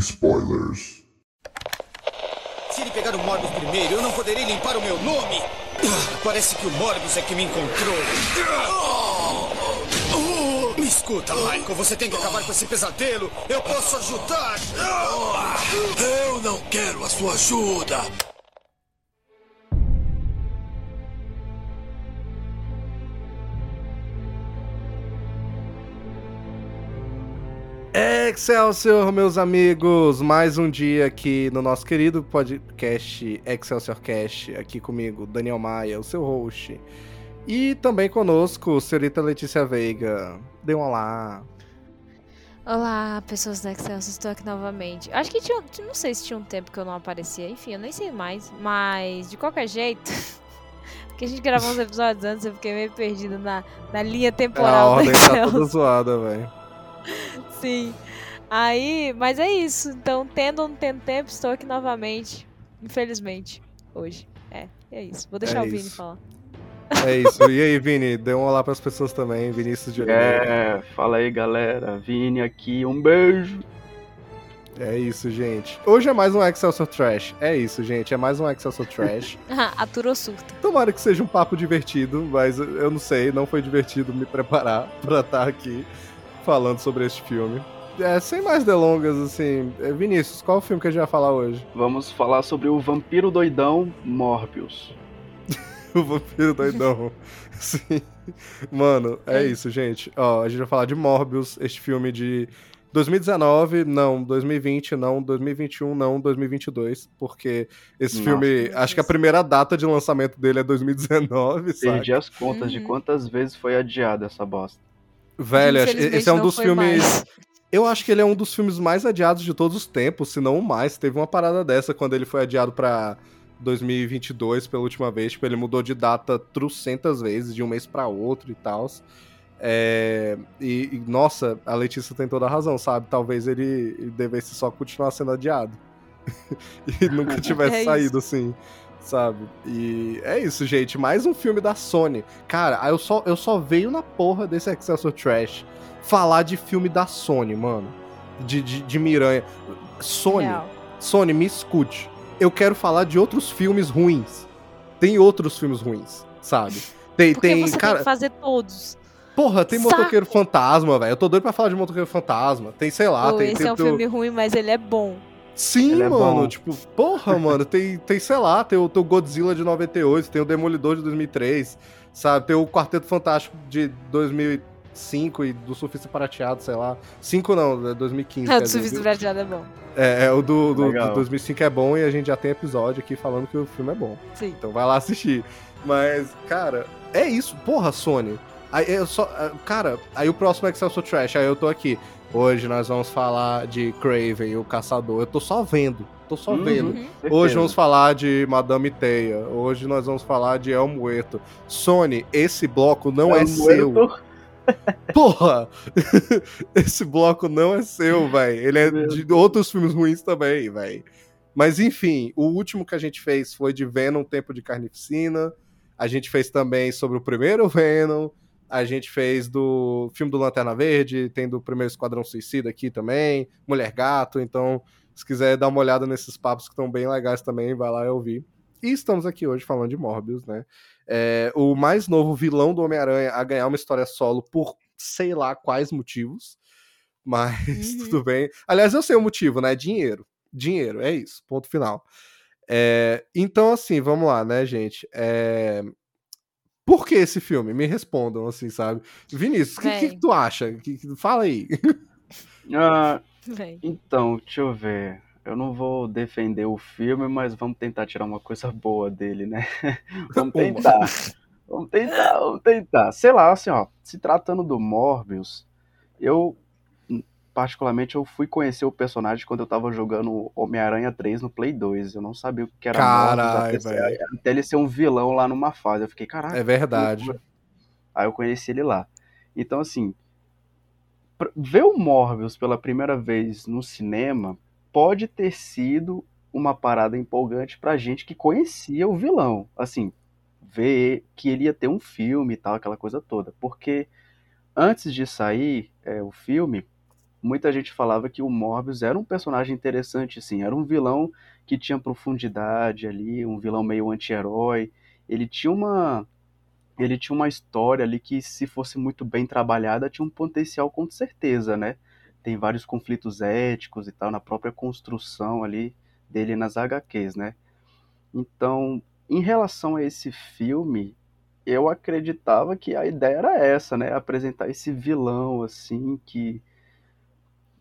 spoilers. Se ele pegar o Morbius primeiro, eu não poderei limpar o meu nome. Parece que o Morbius é que me encontrou. Me escuta, Michael. Você tem que acabar com esse pesadelo. Eu posso ajudar. Eu não quero a sua ajuda. Excelsior, meus amigos! Mais um dia aqui no nosso querido podcast Excelsior Cast, aqui comigo, Daniel Maia, o seu host. E também conosco, senhorita Letícia Veiga. Dê um olá. Olá, pessoas da Excelsior, estou aqui novamente. Acho que tinha, não sei se tinha um tempo que eu não aparecia, enfim, eu nem sei mais, mas de qualquer jeito, porque a gente gravou uns episódios antes, eu fiquei meio perdida na, na linha A temporal da ordem tá toda zoada, velho. Sim. Aí, mas é isso. Então, tendo ou não tendo tempo, estou aqui novamente. Infelizmente, hoje. É, é isso. Vou deixar É o Vini isso. falar. É isso. E aí, Vini? Dê um olá pras pessoas também, Vinícius de Oliveira. É, fala aí galera, Vini aqui, um beijo. É isso, gente. Hoje é mais um Excelsior Trash. É isso, gente. É mais um Excelsior Trash. Aturou surta. Tomara que seja um papo divertido, mas eu não sei, não foi divertido me preparar pra estar aqui falando sobre este filme. É, sem mais delongas, assim, é, Vinícius, qual o filme que a gente vai falar hoje? Vamos falar sobre o vampiro doidão Morbius. O Vampiro Doidão. Sim. Mano, é É. isso, gente. Ó, a gente vai falar de Morbius, este filme de 2019, não, 2020, não, 2021, não, 2022, porque esse Nossa. filme, acho que a primeira data de lançamento dele é 2019, sabe? Perdi as contas de Uhum. quantas vezes foi adiada essa bosta. Velho, acho- esse é um dos filmes. mais. Eu acho que ele é um dos filmes mais adiados de todos os tempos, se não o mais. Teve uma parada dessa quando ele foi adiado pra 2022 pela última vez. Tipo, ele mudou de data trucentas vezes, de um mês pra outro e tal. É, e, e, nossa, a Letícia tem toda a razão, sabe? Talvez ele, ele devesse só continuar sendo adiado. e nunca tivesse É saído assim, sabe? E é isso, gente. Mais um filme da Sony. Cara, eu só, eu só veio na porra desse Excelsior Trash falar de filme da Sony, mano. De, de, de Miranha. Sony, Real. Sony, me escute. Eu quero falar de outros filmes ruins. Tem outros filmes ruins, sabe? Tem, Porque tem, você cara, tem que fazer todos. porra, tem Saco. Motoqueiro Fantasma, velho. Eu tô doido pra falar de Motoqueiro Fantasma. Tem, sei lá, Pô, tem, esse tem é um filme ruim, mas ele é bom. Sim, Ele é mano, bom. tipo, porra, mano, tem, tem, sei lá, tem o, tem o Godzilla de 98, tem o Demolidor de 2003, sabe? Tem o Quarteto Fantástico de 2005 e do Surfista Prateado, sei lá. 5 não, é 2015. o quer do. Surfista Prateado é bom. É, é, o do, do, do 2005 é bom e a gente já tem episódio aqui falando que o filme é bom. Sim. Então vai lá assistir. Mas, cara, é isso. Porra, Sony. Aí eu só. ah, Cara, aí o próximo é Excelsior Trash, aí eu tô aqui. Hoje nós vamos falar de Craven, o Caçador. Eu tô só vendo. Tô só Uhum. vendo. Hoje vamos falar de Madame Teia. Hoje nós vamos falar de El Muerto. Sony, esse bloco não é, seu. Porra! Esse bloco não é seu, velho. Ele é de outros filmes ruins também, velho. Mas enfim, o último que a gente fez foi de Venom, Tempo de Carnificina. A gente fez também sobre o primeiro Venom. A gente fez do filme do Lanterna Verde, tem do primeiro Esquadrão Suicida aqui também, Mulher Gato. Então, se quiser dar uma olhada nesses papos que estão bem legais também, vai lá e ouvir. E estamos aqui hoje falando de Morbius, né? É, o mais novo vilão do Homem-Aranha a ganhar uma história solo por sei lá quais motivos. Mas Uhum. tudo bem. Aliás, eu sei o motivo, né? Dinheiro. Dinheiro, é isso. Ponto final. É, então, assim, vamos lá, né, gente? É, Por que esse filme? Me respondam, assim, sabe? Vinícius, o que, que tu acha? Que- que- Fala aí. Ah, então, deixa eu ver. Eu não vou defender o filme, mas vamos tentar tirar uma coisa boa dele, né? vamos tentar. Vamos tentar, vamos tentar. Sei lá, assim, ó, se tratando do Morbius, eu particularmente, eu fui conhecer o personagem quando eu tava jogando Homem-Aranha 3 no Play 2. Eu não sabia o que era Caralho, até, até ele ser um vilão lá numa fase. Eu fiquei, caralho. É verdade. Aí eu conheci ele lá. Então, assim, ver o Morbius pela primeira vez no cinema pode ter sido uma parada empolgante pra gente que conhecia o vilão. Assim, ver que ele ia ter um filme e tal, aquela coisa toda. Porque antes de sair é, o filme, muita gente falava que o Morbius era um personagem interessante, sim. Era um vilão que tinha profundidade ali, um vilão meio anti-herói. Ele tinha uma ele tinha uma história ali que, se fosse muito bem trabalhada, tinha um potencial com certeza, né? Tem vários conflitos éticos e tal na própria construção ali dele nas HQs, né? Então, em relação a esse filme, eu acreditava que a ideia era essa, né? Apresentar esse vilão assim que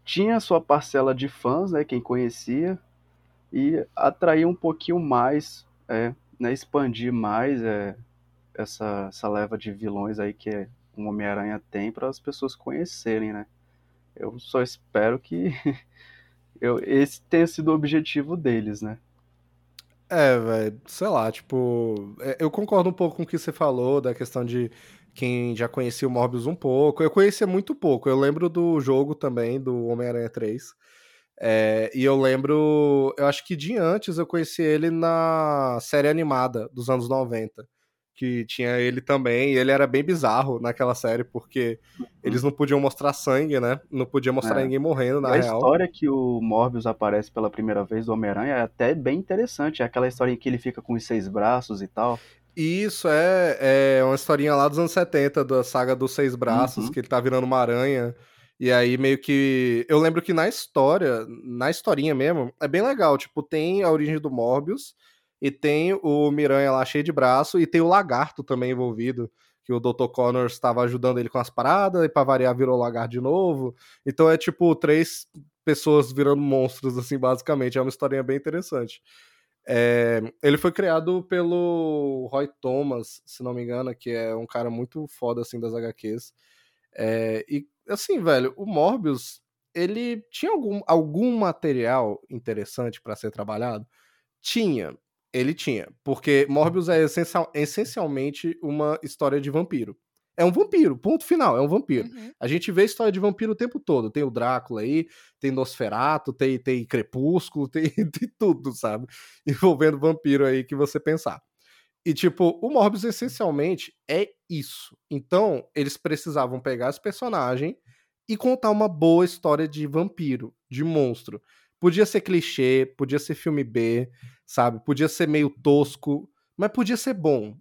tinha sua parcela de fãs, né? Quem conhecia e atrair um pouquinho mais, é, né? Expandir mais é, essa, essa leva de vilões aí que o Homem-Aranha tem para as pessoas conhecerem, né? Eu só espero que eu, esse tenha sido o objetivo deles, né? É, velho, sei lá, tipo, é, eu concordo um pouco com o que você falou da questão de quem já conhecia o Morbius um pouco. Eu conhecia muito pouco. Eu lembro do jogo também, do Homem-Aranha 3. É, e eu lembro, eu acho que de antes eu conheci ele na série animada dos anos 90. Que tinha ele também, e ele era bem bizarro naquela série, porque eles não podiam mostrar sangue, né? Não podia mostrar É. ninguém morrendo, na a real. história que o Morbius aparece pela primeira vez do Homem-Aranha é até bem interessante. É aquela história em que ele fica com os seis braços e tal. Isso é, é uma historinha lá dos anos 70, da saga dos Seis Braços, Uhum. que ele tá virando uma aranha. E aí meio que. Eu lembro que na história, na historinha mesmo, é bem legal. Tipo, tem a origem do Morbius, e tem o Miranha lá cheio de braço, e tem o lagarto também envolvido. Que o Dr. Connors estava ajudando ele com as paradas, e pra variar virou lagarto de novo. Então é tipo três pessoas virando monstros, assim, basicamente. É uma historinha bem interessante. É, ele foi criado pelo Roy Thomas, se não me engano, que é um cara muito foda assim das HQs. É, e assim, velho, o Morbius, ele tinha algum, algum material interessante pra ser trabalhado? Tinha, ele tinha, porque Morbius é essencial- essencialmente uma história de vampiro. É um vampiro, ponto final, é um vampiro. Uhum. A gente vê história de vampiro o tempo todo. Tem o Drácula aí, tem Nosferato, tem, tem Crepúsculo, tem, tem tudo, sabe? Envolvendo vampiro aí que você pensar. E, tipo, o Morbius essencialmente é isso. Então, eles precisavam pegar esse personagem e contar uma boa história de vampiro, de monstro. Podia ser clichê, podia ser filme B, sabe? Podia ser meio tosco, mas podia ser bom.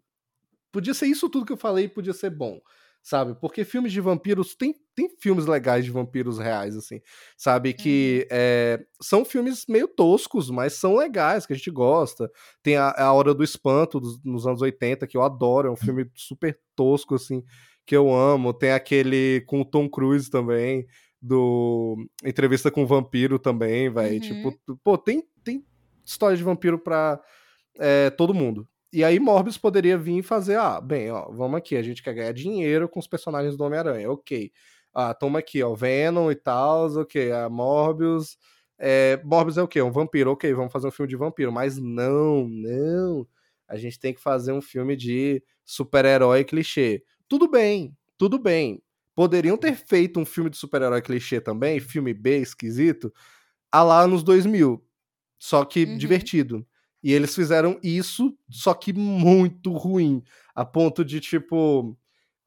Podia ser isso tudo que eu falei, podia ser bom, sabe? Porque filmes de vampiros tem, tem filmes legais de vampiros reais, assim, sabe? Que é, são filmes meio toscos, mas são legais, que a gente gosta. Tem a, a Hora do Espanto, dos, nos anos 80, que eu adoro, é um filme super tosco, assim, que eu amo. Tem aquele com o Tom Cruise também, do Entrevista com o Vampiro também, velho. Uhum. Tipo, pô, tem, tem história de vampiro pra é, todo mundo. E aí Morbius poderia vir e fazer, ah, bem, ó, vamos aqui, a gente quer ganhar dinheiro com os personagens do Homem-Aranha, ok. Ah, toma aqui, ó, Venom e tal, ok, a Morbius... É, Morbius é o quê? Um vampiro, ok, vamos fazer um filme de vampiro, mas não, não, a gente tem que fazer um filme de super-herói clichê. Tudo bem, tudo bem. Poderiam ter feito um filme de super-herói clichê também, filme B esquisito, a lá nos 2000, só que Uhum. divertido. E eles fizeram isso, só que muito ruim. A ponto de, tipo,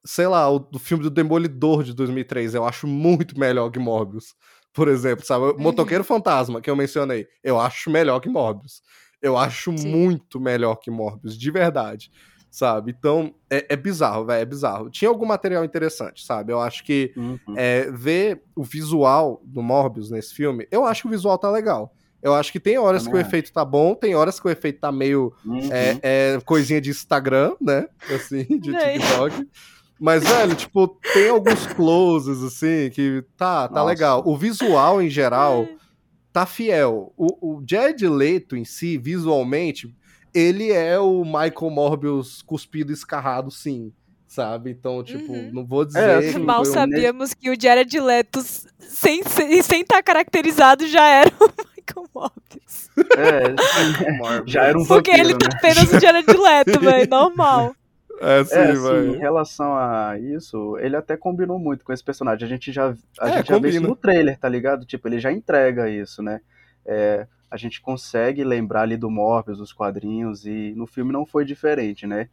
sei lá, o do filme do Demolidor de 2003, eu acho muito melhor que Morbius. Por exemplo, sabe? O Motoqueiro Fantasma, que eu mencionei, eu acho melhor que Morbius. Eu acho Sim. muito melhor que Morbius, de verdade. Sabe? Então, é, é bizarro, velho, é bizarro. Tinha algum material interessante, sabe? Eu acho que Uhum. é, ver o visual do Morbius nesse filme, eu acho que o visual tá legal. Eu acho que tem horas Também que o efeito tá bom, tem horas que o efeito tá meio Uhum. é, é coisinha de Instagram, né? Assim, de. TikTok. Mas, velho, tipo, tem alguns closes, assim, que tá, tá Nossa. legal. O visual, em geral, tá fiel. O, o Jared Leto em si, visualmente, ele é o Michael Morbius cuspido escarrado, sim. sabe? Então, tipo, Uhum. não vou dizer. É, que assim, Mal foi um- sabíamos que o Jared Leto, sem estar sem tá caracterizado, já era o Michael Morbius. É, Morbius. já era um Porque vampiro, ele né? tá apenas o Jared Leto, velho. Normal. É, sim, É, assim, vai. em relação a isso, ele até combinou muito com esse personagem. A gente já, a É, gente já vê isso no trailer, tá ligado? Tipo, ele já entrega isso, né? É, a gente consegue lembrar ali do Morbius, dos quadrinhos, e no filme não foi diferente, né?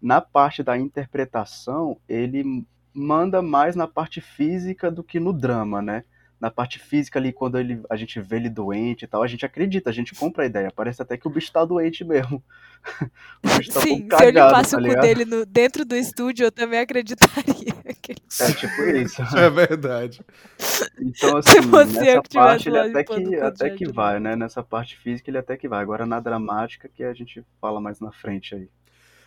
Na parte da interpretação, ele manda mais na parte física do que no drama, né? Na parte física ali, quando ele, a gente vê ele doente e tal, a gente acredita, a gente compra a ideia. Parece até que o bicho tá doente mesmo. o bicho tá um Sim, pouco se eu cagado, limpasse tá o cu dele no- dentro do estúdio, eu também acreditaria. que ele- É tipo isso. É verdade. Então, assim, nessa que tivesse parte ele até que, até que vai, né? Nessa parte física ele até que vai. Agora na dramática que a gente fala mais na frente aí.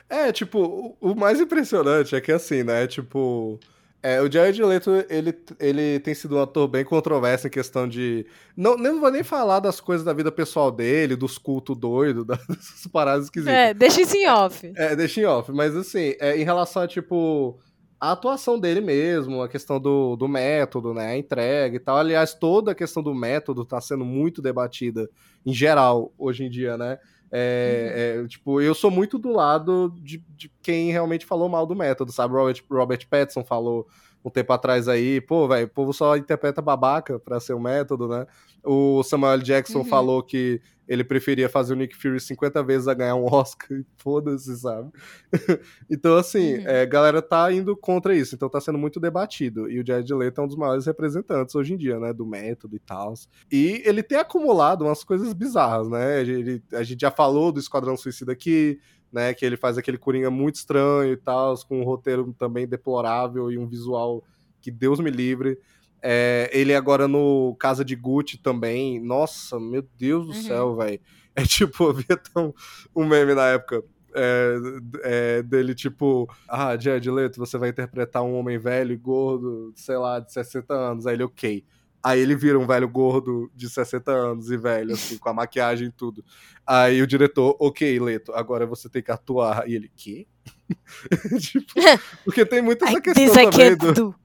É, tipo, o, o mais impressionante é que assim, né? Tipo. É, o Jared Leto, ele, ele tem sido um ator bem controverso em questão de. Não, não vou nem falar das coisas da vida pessoal dele, dos cultos doidos, das paradas esquisitas. É, deixa isso em off. É, deixa em off, mas assim, é, em relação a, tipo, a atuação dele mesmo, a questão do, do método, né, a entrega e tal. Aliás, toda a questão do método tá sendo muito debatida, em geral, hoje em dia, né. É, é, tipo, eu sou muito do lado de, de quem realmente falou mal do método, sabe? Robert, Robert Pattinson falou um tempo atrás aí, pô, velho, o povo só interpreta babaca pra ser o método, né? O Samuel. Jackson Uhum. falou que ele preferia fazer o Nick Fury 50 vezes a ganhar um Oscar, e foda-se, sabe? então, assim, Uhum. é, a galera tá indo contra isso, então tá sendo muito debatido. E o Jared Leto é um dos maiores representantes hoje em dia, né, do método e tal. E ele tem acumulado umas coisas bizarras, né? Ele, a gente já falou do Esquadrão Suicida aqui, né, que ele faz aquele Coringa muito estranho e tal, com um roteiro também deplorável e um visual que Deus me livre. É, ele agora no Casa de Gucci também. Nossa, meu Deus do Uhum. céu, velho. É tipo, havia tão um meme na época é, é, dele, tipo, ah, Jared Leto, você vai interpretar um homem velho e gordo, sei lá, de 60 anos. Aí ele, ok. Aí ele vira um velho gordo de 60 anos e velho, assim, com a maquiagem e tudo. Aí o diretor, ok, Leto, agora você tem que atuar. E ele, quê? tipo, porque tem muita essa questão também do. do.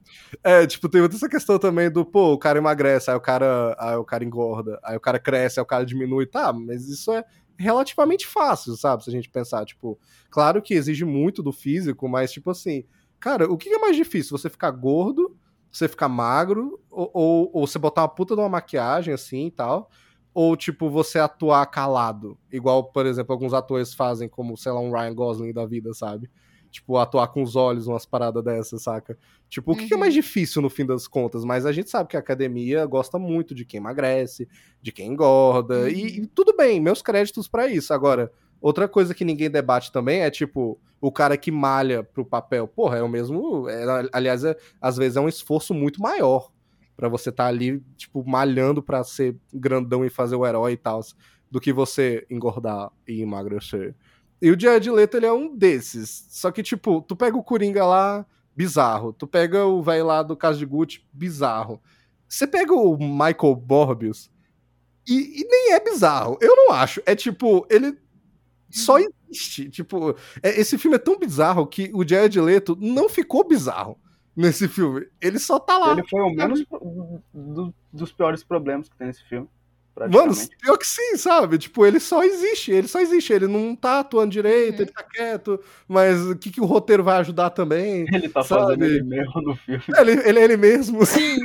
É, tipo, tem muita essa questão também do, pô, o cara emagrece, aí o cara, aí o cara engorda, aí o cara cresce, aí o cara diminui, tá, mas isso é relativamente fácil, sabe, se a gente pensar, tipo, claro que exige muito do físico, mas tipo assim, cara, o que é mais difícil? Você ficar gordo, você ficar magro, ou, ou, ou você botar uma puta de uma maquiagem assim e tal, ou tipo, você atuar calado, igual, por exemplo, alguns atores fazem, como, sei lá, um Ryan Gosling da vida, sabe? Tipo, atuar com os olhos, umas paradas dessas, saca? Tipo, o que, que é Uhum. mais difícil no fim das contas? Mas a gente sabe que a academia gosta muito de quem emagrece, de quem engorda, e, e tudo bem, meus créditos pra isso. Agora, outra coisa que ninguém debate também é, tipo, o cara que malha pro papel. Porra, é o mesmo. é, aliás, é- às vezes é um esforço muito maior pra você estar ali, tipo, malhando pra ser grandão e fazer o herói e tal, do que você engordar e emagrecer. E o Jared Leto, ele é um desses. Só que, tipo, tu pega o Coringa lá, bizarro. Tu pega o velho lá do caso de Gucci, bizarro. Você pega o Michael Morbius e, e nem é bizarro. Eu não acho. É tipo, ele só existe. Tipo, é- esse filme é tão bizarro que o Jared Leto não ficou bizarro nesse filme. Ele só tá lá. Ele foi o menos do- dos piores problemas que tem nesse filme. Mano, pior que sim, sabe? Tipo, ele só existe, ele só existe, ele não tá atuando direito, Uhum. ele tá quieto, mas o que, que o roteiro vai ajudar também? ele tá sabe? fazendo ele mesmo no filme, Ele, ele é ele mesmo. Sim,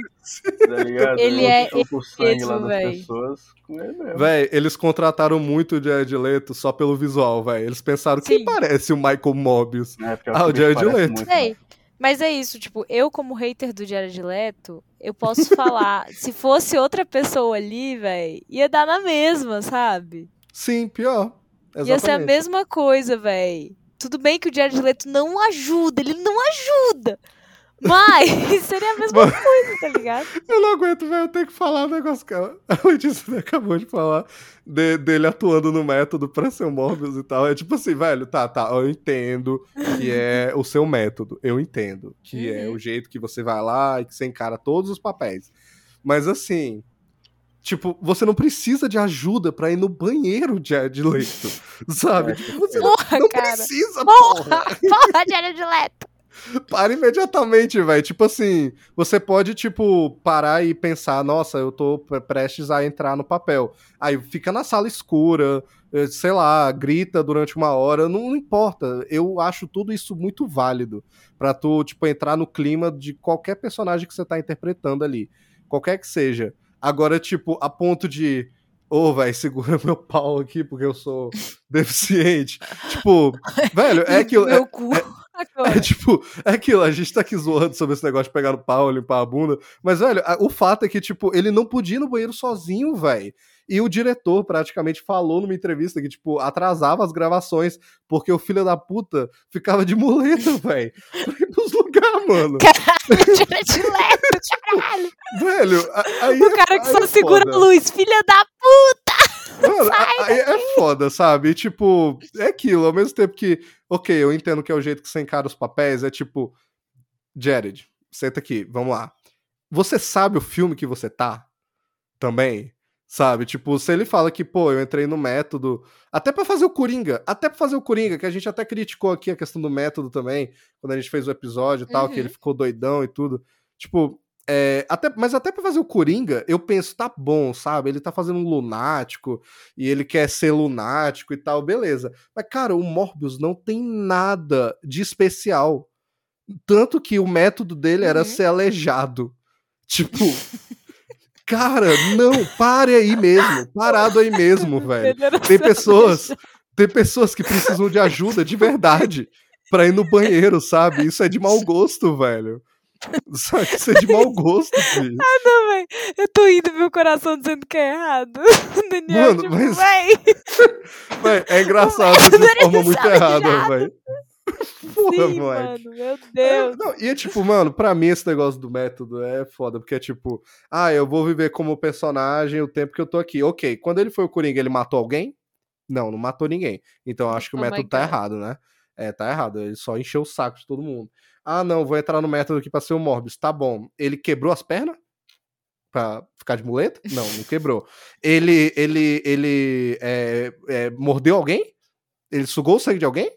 tá ligado? Ele é mesmo, ele mesmo. Véi, eles contrataram muito o Jared Leto só pelo visual, véi. Eles pensaram, quem Sim. parece o Michael Mobius? É, Ah, o Jared Leto. muito, né? Mas é isso, tipo, eu como hater do Jared Leto, eu posso falar, se fosse outra pessoa ali, velho, ia dar na mesma, sabe? Sim, pior. Ia ser a Exatamente. mesma coisa, velho. Tudo bem que o Jared Leto não ajuda, ele não ajuda. Mas seria a mesma coisa, tá ligado? Eu não aguento, velho. Eu tenho que falar um negócio que a a Letícia acabou de falar de- dele atuando no método pra ser o Morbius e tal. É tipo assim, velho, tá, tá. Eu entendo que é o seu método. Eu entendo que é Uhum. o jeito que você vai lá e que você encara todos os papéis. Mas assim. Tipo, você não precisa de ajuda pra ir no banheiro de, de leito, sabe? É, Tipo, você não, Porra, não cara. precisa, Porra, porra. porra, Jared Leto. Para imediatamente, velho. Tipo assim, você pode, tipo, parar e pensar, nossa, eu tô pre- prestes a entrar no papel. Aí fica na sala escura, eh, sei lá, grita durante uma hora, não, importa. Eu acho tudo isso muito válido pra tu, tipo, entrar no clima de qualquer personagem que você tá interpretando ali. Qualquer que seja. Agora, tipo, a ponto de. Ô, velho, segura meu pau aqui porque eu sou deficiente. tipo, velho, é é- Meu cu. Agora. é tipo, é aquilo, a gente tá aqui zoando sobre esse negócio de pegar no pau, limpar a bunda. Mas, velho, a- o fato é que, tipo, ele não podia ir no banheiro sozinho, velho. E o diretor praticamente falou numa entrevista que, tipo, atrasava as gravações porque o filho da puta ficava de muleta, velho. Pros lugares, mano. Direto, caralho. Velho, aí. O cara que aí só é segura a luz, filha da Mano, aí é foda, sabe? E, tipo, é aquilo, ao mesmo tempo que, ok, eu entendo que é o jeito que você encara os papéis, é tipo, Jared, senta aqui, vamos lá. Você sabe o filme que você tá? Também? Sabe? Tipo, se ele fala que, pô, eu entrei no método, até pra fazer o Coringa, até pra fazer o Coringa, que a gente até criticou aqui a questão do método também, quando a gente fez o episódio e tal, que Uhum. ele ficou doidão e tudo. Tipo, é, até, mas até pra fazer o Coringa, eu penso, tá bom, sabe? Ele tá fazendo um lunático e ele quer ser lunático e tal, beleza. Mas, cara, o Morbius não tem nada de especial. Tanto que o método dele era Uhum. ser aleijado. Tipo. Cara, não, pare aí mesmo. Parado aí mesmo, velho. Tem pessoas, tem pessoas que precisam de ajuda de verdade pra ir no banheiro, sabe? Isso é de mau gosto, velho. Sabe? Isso é de mau gosto, filho. Não, véi. Eu tô indo meu coração dizendo que é errado. Daniel, Mano, tipo, mas- véi. Véi, é engraçado de forma muito errada, velho. Porra, Sim, mano, meu É, Deus. não, e é tipo, mano, pra mim esse negócio do método é foda, porque é tipo, ah, eu vou viver como personagem o tempo que eu tô aqui. Ok, quando ele foi o Coringa, ele matou alguém? Não, não matou ninguém. Então eu acho que o Oh método tá errado, né? É, tá errado. Ele só encheu o saco de todo mundo. Ah, não, vou entrar no método aqui pra ser o Morbius. Tá bom. Ele quebrou as pernas? Pra ficar de muleta? Não, não quebrou. Ele, ele, ele é, é, mordeu alguém? Ele sugou o sangue de alguém?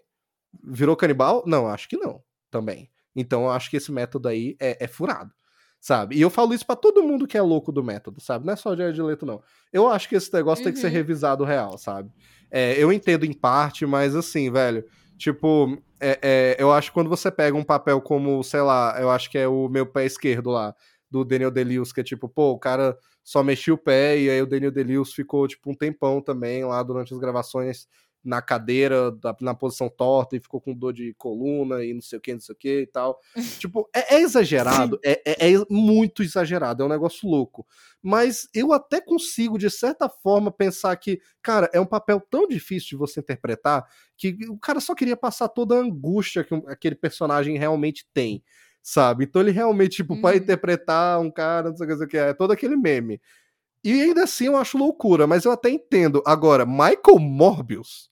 Virou canibal? Não, acho que não. Também. Então eu acho que esse método aí é, é furado. Sabe? E eu falo isso pra todo mundo que é louco do método, sabe? Não é só o Jared Leto, não. Eu acho que esse negócio tem que ser Uhum. revisado real, sabe? É, eu entendo em parte, mas assim, velho. Tipo, é, é, eu acho que quando você pega um papel como, sei lá, eu acho que é o meu pé esquerdo lá, do Daniel Delius, que é tipo, pô, o cara só mexia o pé e aí o Daniel Delius ficou, tipo, um tempão também lá durante as gravações na cadeira, na posição torta e ficou com dor de coluna e não sei o que, não sei o que e tal. tipo, é, é exagerado, é, é- é muito exagerado, é um negócio louco. Mas eu até consigo, de certa forma, pensar que, cara, é um papel tão difícil de você interpretar que o cara só queria passar toda a angústia que aquele personagem realmente tem, sabe? Então ele realmente, tipo, pra Uhum. interpretar um cara, não sei o que, não sei o que, é todo aquele meme. E ainda assim eu acho loucura, mas eu até entendo. Agora, Michael Morbius.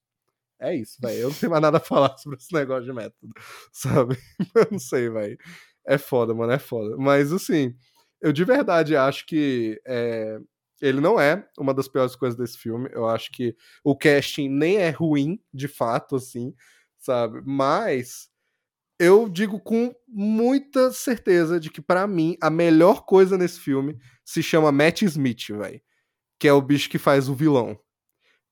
É isso, velho. Eu não tenho mais nada a falar sobre esse negócio de método, sabe? Eu não sei, velho. É foda, mano, é foda. Mas, assim, eu de verdade acho que é, ele não é uma das piores coisas desse filme. Eu acho que o casting nem é ruim, de fato, assim, sabe? Mas eu digo com muita certeza de que, pra mim, a melhor coisa nesse filme se chama Matt Smith, velho. Que é o bicho que faz o vilão.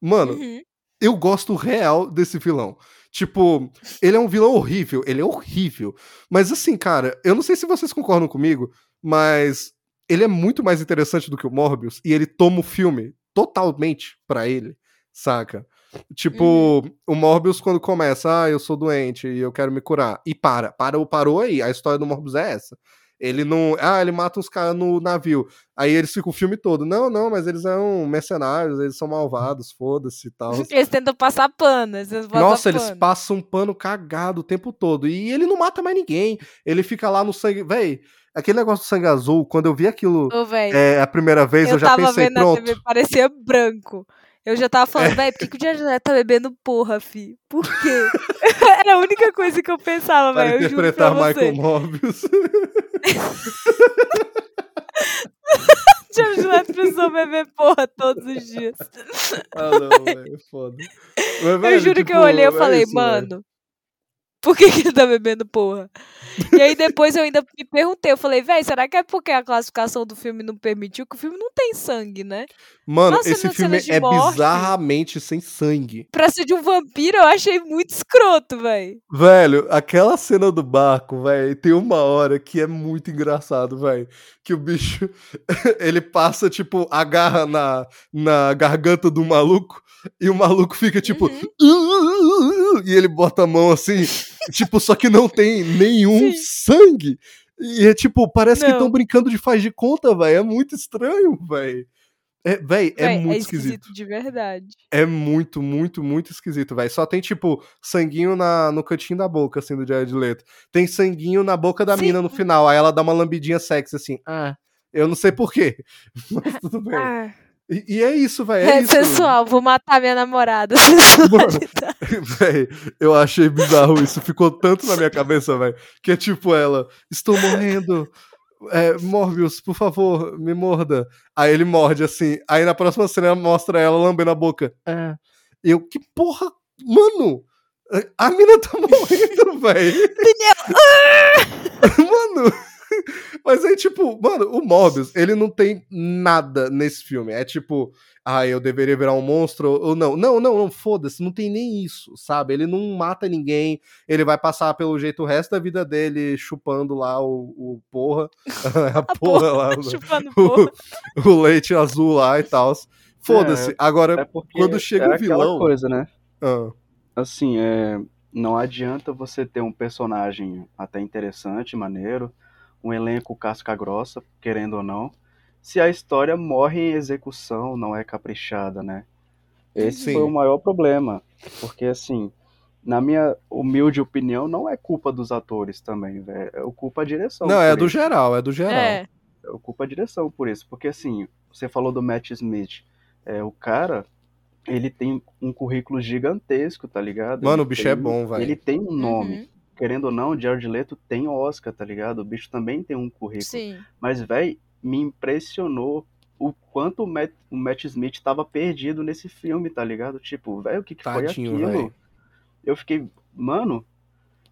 Mano, Uhum. Eu gosto real desse vilão. Tipo, ele é um vilão horrível, ele é horrível. Mas assim, cara, eu não sei se vocês concordam comigo, mas ele é muito mais interessante do que o Morbius e ele toma o filme totalmente pra ele, saca? Tipo, o Morbius quando começa, ah, eu sou doente e eu quero me curar. E para, para, parou aí. A história do Morbius é essa. Ele não. Ah, ele mata uns caras no navio. Aí eles ficam o filme todo. Não, não, mas eles são mercenários, eles são malvados, foda-se e tal. Eles tentam passar pano. Eles Nossa, eles pano. passam um pano cagado o tempo todo. E ele não mata mais ninguém. Ele fica lá no sangue. Véi, aquele negócio do sangue azul, quando eu vi aquilo velho. é, a primeira vez, eu, eu já pensei, pronto. TV, parecia branco. Eu já tava falando, velho, por que, que o Jared tá bebendo porra, fi? Por quê? Era a única coisa que eu pensava, velho. Eu juro pra interpretar. Michael Morbius. Jared Leto precisou beber porra todos os dias. ah, não, velho, foda. Mas, eu velho, juro que tipo, eu olhei e é falei, isso, velho. Por que, que ele tá bebendo porra? E aí depois eu ainda me perguntei, eu falei, velho, será que é porque a classificação do filme não permitiu? Que o filme não tem sangue, né? Mano, Nossa, esse filme é morte. bizarramente sem sangue. Pra ser de um vampiro, eu achei muito escroto, velho. Velho, aquela cena do barco, velho, tem uma hora que é muito engraçado, velho. Que o bicho, ele passa, tipo, agarra na, na garganta do maluco e o maluco fica, tipo, Uhum. E ele bota a mão assim, tipo, só que não tem nenhum Sim. sangue. E é tipo, parece que Não. estão brincando de faz de conta, velho. É muito estranho, velho. É, véi, é Véi, muito é esquisito. esquisito de verdade. É muito, muito, muito esquisito, velho. Só tem, tipo, sanguinho na, no cantinho da boca, assim, do Jared Leto. Tem sanguinho na boca da Sim. mina no final. Aí ela dá uma lambidinha sexy, assim. Ah, eu não sei porquê. Mas tudo bem. Ah, E, e é isso, velho. É, é isso. sensual, vou matar minha namorada. Véi, eu achei bizarro isso. Ficou tanto na minha cabeça, velho. Que é tipo ela: Estou morrendo. É, Morbius, por favor, me morda. Aí ele morde assim. Aí na próxima cena mostra ela lambendo a boca. É. Eu, que porra, mano! A mina tá morrendo, velho. mano. Mas aí, tipo, mano, o Morbius, ele não tem nada nesse filme. É tipo, ah, eu deveria virar um monstro ou não. Não, não, não, foda-se, não tem nem isso, sabe? Ele não mata ninguém, ele vai passar pelo jeito o resto da vida dele chupando lá o, o porra, a, A porra lá, Chupando porra. o, o leite azul lá e tal. Foda-se. Agora, É quando chega é o aquela vilão. coisa, né? ah, Assim, é, não adianta você ter um personagem até interessante, maneiro, um elenco casca grossa, querendo ou não, se a história morre em execução, não é caprichada, né? Esse Sim. foi o maior problema, porque assim, na minha humilde opinião, não é culpa dos atores também, velho, é culpa a direção. não, é do isso. geral, é do geral. É. Eu culpo a direção por isso, porque assim, você falou do Matt Smith, é, o cara, ele tem um currículo gigantesco, tá ligado? Mano, Ele o bicho tem- é bom, velho. Ele tem um nome, Uhum, querendo ou não, Jared Leto tem Oscar, tá ligado? O bicho também tem um currículo. Sim. Mas, véi, me impressionou o quanto o Matt, o Matt Smith tava perdido nesse filme, tá ligado? Tipo, velho, o que, que foi Tadinho, aquilo? véi. Eu fiquei, mano,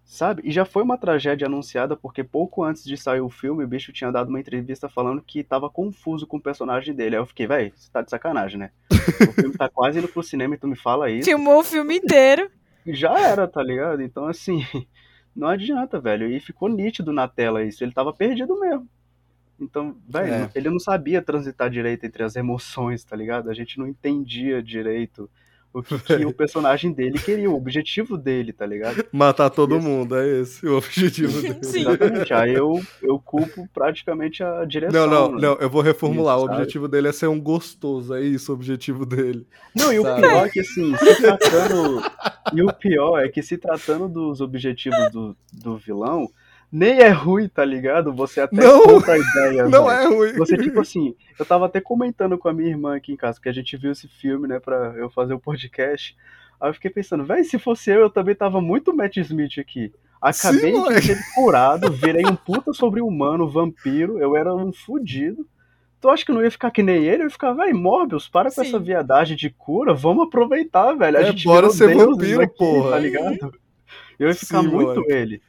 sabe? E já foi uma tragédia anunciada, porque pouco antes de sair o filme, o bicho tinha dado uma entrevista falando que tava confuso com o personagem dele. Aí eu fiquei, velho, você tá de sacanagem, né? O filme tá quase indo pro cinema e tu me fala isso. Filmou o filme inteiro. Já era, tá ligado? Então, assim, não adianta, velho. E ficou nítido na tela isso. Ele tava perdido mesmo. Então, velho, É. ele não sabia transitar direito entre as emoções, tá ligado? A gente não entendia direito que, que o personagem dele queria, o objetivo dele, tá ligado? Matar todo Isso. mundo, é esse o objetivo dele. Sim. Exatamente. Aí eu, eu culpo praticamente a direção. Não, não, né? não, eu vou reformular. Isso, o objetivo dele é ser um gostoso, é isso o objetivo dele. Não, e o Sabe? pior é que assim, se tratando. e o pior é que se tratando dos objetivos do, do vilão, nem é ruim, tá ligado? Você até Não. compra a ideia. Não é ruim. Você, tipo assim, eu tava até comentando com a minha irmã aqui em casa, que a gente viu esse filme, né, pra eu fazer o podcast. Aí eu fiquei pensando, velho, se fosse eu, eu também tava muito Matt Smith aqui. Acabei Sim, de ser curado, virei um puta sobre-humano, vampiro, eu era um fudido. Tu acha que eu não ia ficar que nem ele? Eu ia ficar, velho, Morbius, para com Sim. essa viadagem de cura, vamos aproveitar, velho. A É, gente bora ser vampiro, aqui, porra. Tá ligado? Eu ia ficar Sim, muito moleque. ele.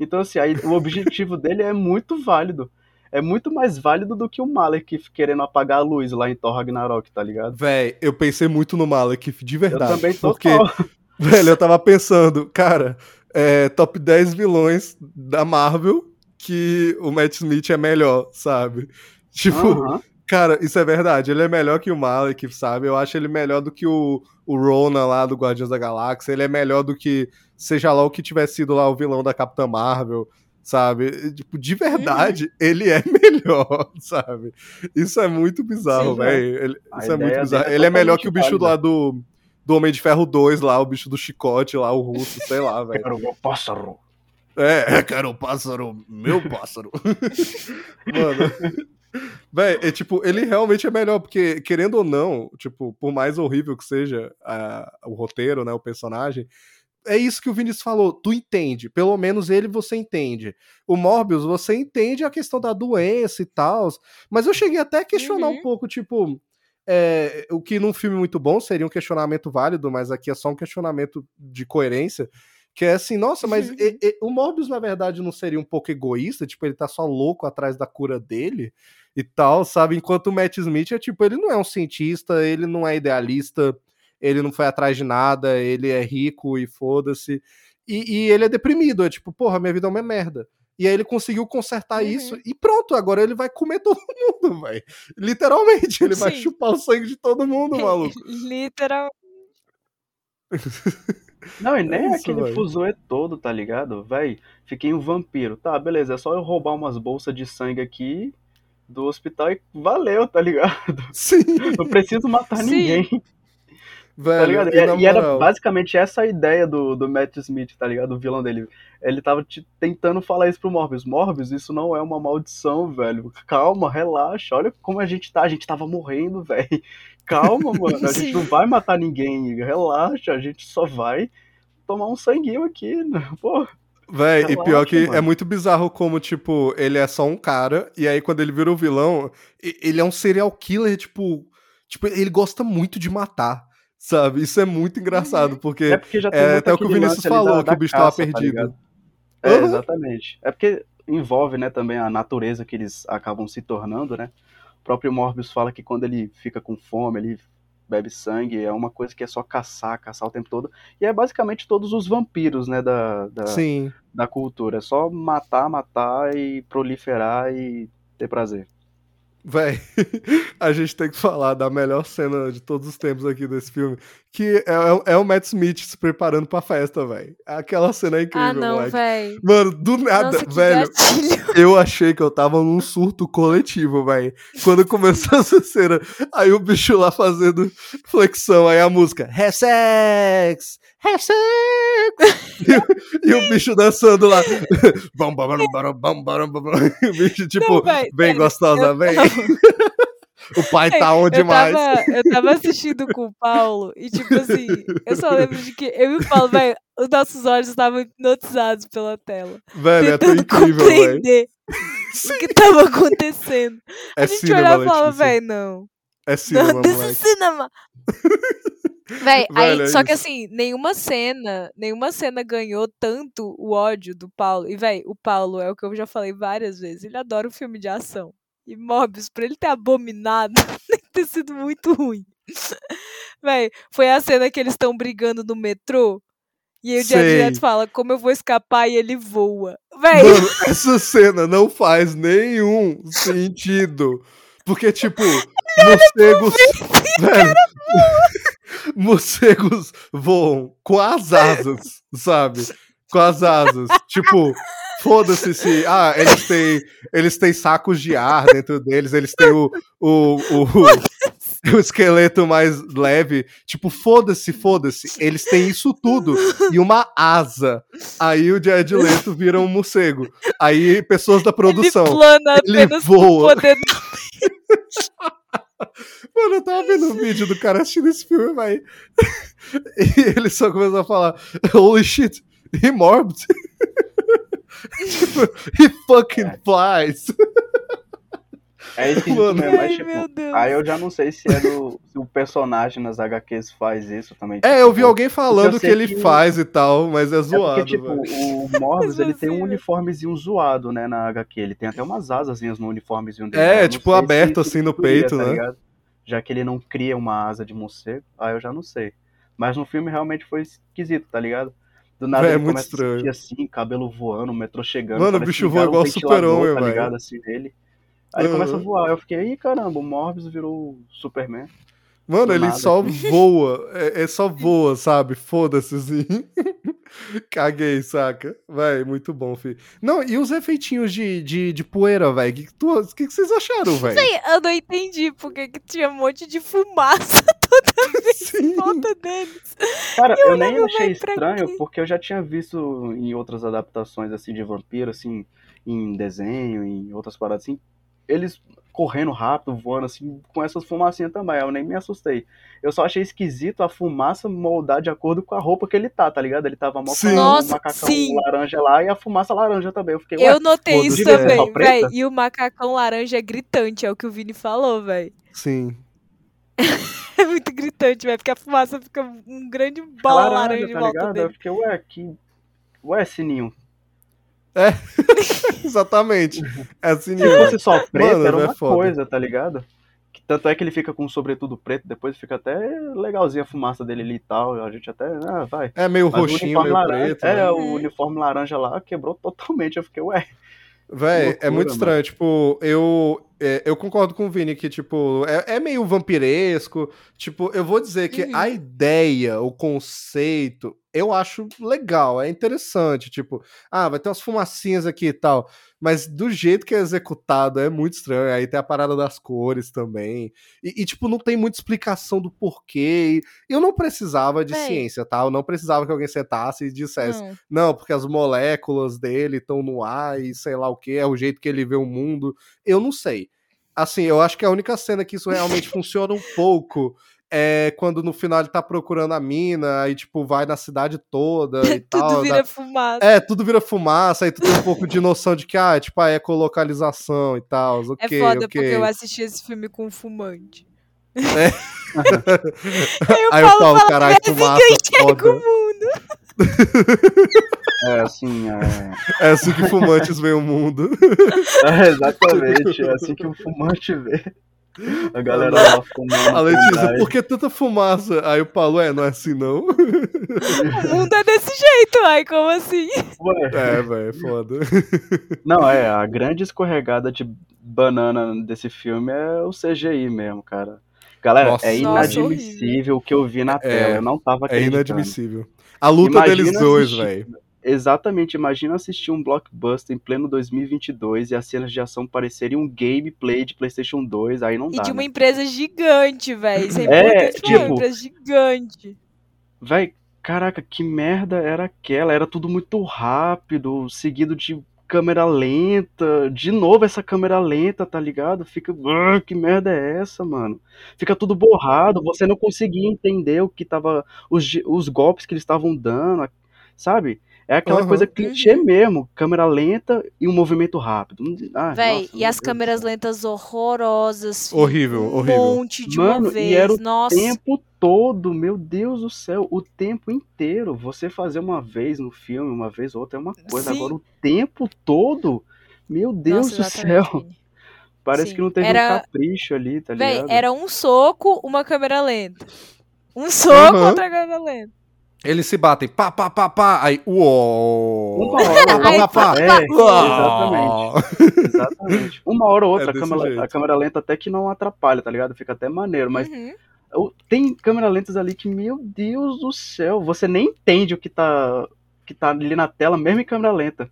Então, assim, aí o objetivo dele é muito válido. É muito mais válido do que o Malek querendo apagar a luz lá em Thor Ragnarok, tá ligado? Véi, eu pensei muito no Malek, de verdade. eu também tô porque, velho, eu tava pensando, cara, é, top 10 vilões da Marvel que o Matt Smith é melhor, sabe? Tipo, cara, isso é verdade. Ele é melhor que o Malek, sabe? Eu acho ele melhor do que o, o Ronan lá do Guardiões da Galáxia. Ele é melhor do que, seja lá o que tivesse sido lá o vilão da Capitã Marvel, sabe? Tipo, de verdade, ele é melhor, sabe? Isso é muito bizarro, velho. Isso é muito bizarro. é Ele é melhor que o bicho lá do, do Homem de Ferro 2, lá, o bicho do chicote lá, o russo, sei lá, velho. Quero meu pássaro. É, quero o pássaro, meu pássaro. Mano. Véi, é tipo, ele realmente é melhor, porque, querendo ou não, tipo, por mais horrível que seja a- o roteiro, né, o personagem, é isso que o Vinícius falou, tu entende, pelo menos ele você entende. O Morbius, você entende a questão da doença e tal, mas eu cheguei até a questionar Uhum. um pouco, tipo, é, o que num filme muito bom seria um questionamento válido, mas aqui é só um questionamento de coerência, Que é assim, nossa, mas Uhum. e- e- o Morbius, na verdade, não seria um pouco egoísta? Tipo, ele tá só louco atrás da cura dele e tal, sabe? Enquanto o Matt Smith é tipo, ele não é um cientista, ele não é idealista, ele não foi atrás de nada, ele é rico e foda-se. E, e ele é deprimido, é tipo, porra, minha vida é uma merda. E aí ele conseguiu consertar Uhum. isso e pronto, agora ele vai comer todo mundo, velho. Literalmente, ele vai Sim. chupar o sangue de todo mundo, maluco. Literal. Não, e nem É isso, aquele velho. fuzuê todo, tá ligado? Véi, fiquei um vampiro. Tá, beleza, é só eu roubar umas bolsas de sangue aqui do hospital e valeu, tá ligado? Sim, Não preciso matar Sim. ninguém, velho. ligado? e E, na e era basicamente essa a ideia do, do Matt Smith, tá ligado? O vilão dele. Ele tava te- tentando falar isso pro Morbius. Morbius, isso não é uma maldição, velho. Calma, relaxa. Olha como a gente tá. A gente tava morrendo, velho. Calma, mano. A gente não vai matar ninguém. Relaxa, a gente só vai tomar um sanguinho aqui. né? Pô, Véi, e pior que é mano. muito bizarro como, tipo, ele é só um cara, e aí quando ele vira o vilão, e- ele é um serial killer, tipo. Tipo, ele gosta muito de matar, sabe? Isso é muito engraçado, porque. é porque É, até o que o Vinícius falou, da- que o da bicho tava caça, tá perdido. ligado? É, Aham. exatamente. É porque envolve, né, também a natureza que eles acabam se tornando, né? O próprio Morbius fala que quando ele fica com fome, ele bebe sangue, é uma coisa que é só caçar, caçar o tempo todo. E é basicamente todos os vampiros, né, da, da, Sim. da cultura. É só matar, matar e proliferar e ter prazer. Véi, a gente tem que falar da melhor cena de todos os tempos aqui desse filme, que é, é o Matt Smith se preparando pra festa, véi. Aquela cena é incrível, Ah, não, velho. Mano, do nada, Nossa, velho. gatilho. Eu achei que eu tava num surto coletivo, velho. Quando começou essa cena, aí o bicho lá fazendo flexão, aí a música, have sex, have sex. E, o- e o bicho dançando lá. E o bicho, tipo, Não, véi, bem gostosa, tava- O pai tá on eu demais. tava, eu tava assistindo com o Paulo e, tipo assim, eu só lembro de que eu e o Paulo, velho, os nossos olhos estavam hipnotizados pela tela. Velho, é tão tentando incrível, velho. compreender o que tava acontecendo. É a gente cinema, olhava e falava, velho, não. É cinema, Não, this cinema. Véi, aí, Velho, é só que isso. assim, nenhuma cena, nenhuma cena ganhou tanto o ódio do Paulo. E, véi, o Paulo é o que eu já falei várias vezes. Ele adora o filme de ação. E Morbius, pra ele ter abominado, tem que ter sido muito ruim. Véi, foi a cena que eles estão brigando no metrô. E aí o Jared. Leto fala, como eu vou escapar e ele voa. Véi, Mano, essa cena não faz nenhum sentido. Porque, tipo, morcegos. Velho, morcegos voam com as asas, sabe? Com as asas. Tipo, foda-se se. Ah, eles têm, eles têm sacos de ar dentro deles, eles têm o, o, o, o esqueleto mais leve. Tipo, foda-se, foda-se. Eles têm isso tudo e uma asa. Aí o Jared Leto vira um morcego. Aí pessoas da produção. ele plana ele apenas voa. poder. Mano, eu tava vendo um vídeo do cara assistindo esse filme, vai. E ele só começou a falar: Holy shit, he tipo, he fucking É. flies. É esquisito Mano. mesmo, mas Ai, tipo, meu Deus. aí eu já não sei se é do, se o personagem nas HQs faz isso também. É, eu vi alguém falando que ele que- faz e tal, mas é É zoado. porque, tipo, o Morbius, ele tem um uniformezinho zoado, né, na HQ. Ele tem até umas asazinhas no uniformezinho dele. É, não tipo, aberto, isso assim, no peito, né? ligado? Já que ele não cria uma asa de morcego, aí eu já não sei. Mas no filme realmente foi esquisito, tá ligado? Do nada Véi, é ele muito começa estranho. a sentir assim, cabelo voando, o metrô chegando. Mano, o bicho voa um igual o ventilador, Super-Homem, tá ligado? Assim, nele. Aí ele começa a voar. Eu fiquei, ih, caramba, o Morbius virou o Superman. Mano, ele nada. só voa. É, é só voa, sabe? Foda-se, assim. Caguei, saca? Vai, muito bom, filho. Não, e os efeitinhos de, de, de poeira, velho? O que, que, tu- que que vocês acharam, velho? Sei, eu não entendi porque que tinha um monte de fumaça volta deles. Cara, eu, nem olhava, achei "Véi, pra estranho, quê?" porque eu já tinha visto em outras adaptações, assim, de vampiro, assim, em desenho, em outras paradas, assim, eles correndo rápido, voando, assim, com essas fumacinhas também, eu nem me assustei. Eu só achei esquisito a fumaça moldar de acordo com a roupa que ele tá, tá ligado? Ele tava mó com um Nossa, macacão sim. laranja lá e a fumaça laranja também. Eu fiquei, Eu notei isso foda-se, também, véi. Preta? E o macacão laranja é gritante, é o que o Vini falou, véi. Sim. É muito gritante, véi, porque a fumaça fica um grande é bola laranja, laranja em tá volta ligado? Eu dele. fiquei, ué, que Ué, sininho. Exatamente. É assim, Se fosse só preto, Mano, era é uma foda. coisa, tá ligado? Que Tanto é que ele fica com um sobretudo preto, depois fica até legalzinha a fumaça dele ali e tal. A gente até. Ah, vai. É meio Mas o roxinho, uniforme meio laranja, preto. É, né? o uniforme laranja lá quebrou totalmente. Eu fiquei, ué. Véi, é loucura, muito mano. estranho. Tipo, eu, é, eu concordo com o Vini que, tipo, é, é meio vampiresco. Tipo, eu vou dizer que Uhum. a ideia, o conceito, eu acho legal, é interessante. Tipo, ah, vai ter umas fumacinhas aqui e tal. Mas do jeito que é executado é muito estranho. Aí tem a parada das cores também. E, e, tipo, não tem muita explicação do porquê. Eu não precisava de Véi. ciência, tá? Eu não precisava que alguém sentasse e dissesse. Não. Não, porque as moléculas dele estão no ar e sei lá o que, é o jeito que ele vê o mundo. Eu não sei. Assim, eu acho que a única cena que isso realmente funciona um pouco é quando no final ele tá procurando a mina, aí, tipo, vai na cidade toda e Tudo tal. vira dá- fumaça. É, tudo vira fumaça, aí tu tem um pouco de noção de que, ah, é, tipo, a ecolocalização e tal. É Ok, foda ok. porque eu assisti esse filme com um fumante. É. Aí eu Aí eu falo, falo, fala, caralho, "É assim que fumaça eu enxergo foda. o mundo. É assim, é. É assim que fumantes veem o mundo. É, exatamente. É assim que o fumante vê. A galera lá fumando. A Letícia, por que tanta fumaça? Aí o Paulo, é, não é assim não. O mundo é desse jeito, ai, como assim? Ué. É, velho, foda. Não, é, a grande escorregada de banana desse filme é o CGI mesmo, cara. Galera, Nossa. é inadmissível o que eu vi na tela. Eu não tava É acreditando. inadmissível. A luta Imagina deles dois, velho. Exatamente, imagina assistir um blockbuster em pleno 2022 e as cenas de ação parecerem um gameplay de PlayStation 2, aí não E dá. de uma né? empresa gigante, velho. Isso é É, falar, uma tipo- empresa gigante. Véi, caraca, que merda era aquela? Era tudo muito rápido, seguido de câmera lenta. De novo essa câmera lenta, tá ligado? Fica. "Ah, Que merda é essa, mano? Fica tudo borrado, você não conseguia entender o que tava. Os, os golpes que eles estavam dando, sabe? É aquela Aham. coisa clichê mesmo, câmera lenta e um movimento rápido. Ah, Véi, nossa, e as Deus câmeras céu. lentas horrorosas. filho. Horrível, um horrível. monte de Mano, uma e vez. era o Nossa. tempo todo, meu Deus do céu, o tempo inteiro. Você fazer uma vez no filme, uma vez ou outra é uma coisa. Sim. Agora o tempo todo, meu Deus Nossa, do céu. Parece Sim. que não teve Era- um capricho ali, tá Véi, ligado? era um soco, uma câmera lenta. Um soco, Aham. outra câmera lenta. Eles se batem, pá, pá, pá, pá, aí, uou. Uma hora, Pá, pá, pá, pá. É, exatamente, exatamente. Uma hora ou outra, É a, câmera, jeito. a câmera lenta até que não atrapalha, tá ligado? Fica até maneiro, mas Uhum. tem câmera lentas ali que, meu Deus do céu, você nem entende o que tá, que tá ali na tela, mesmo em câmera lenta.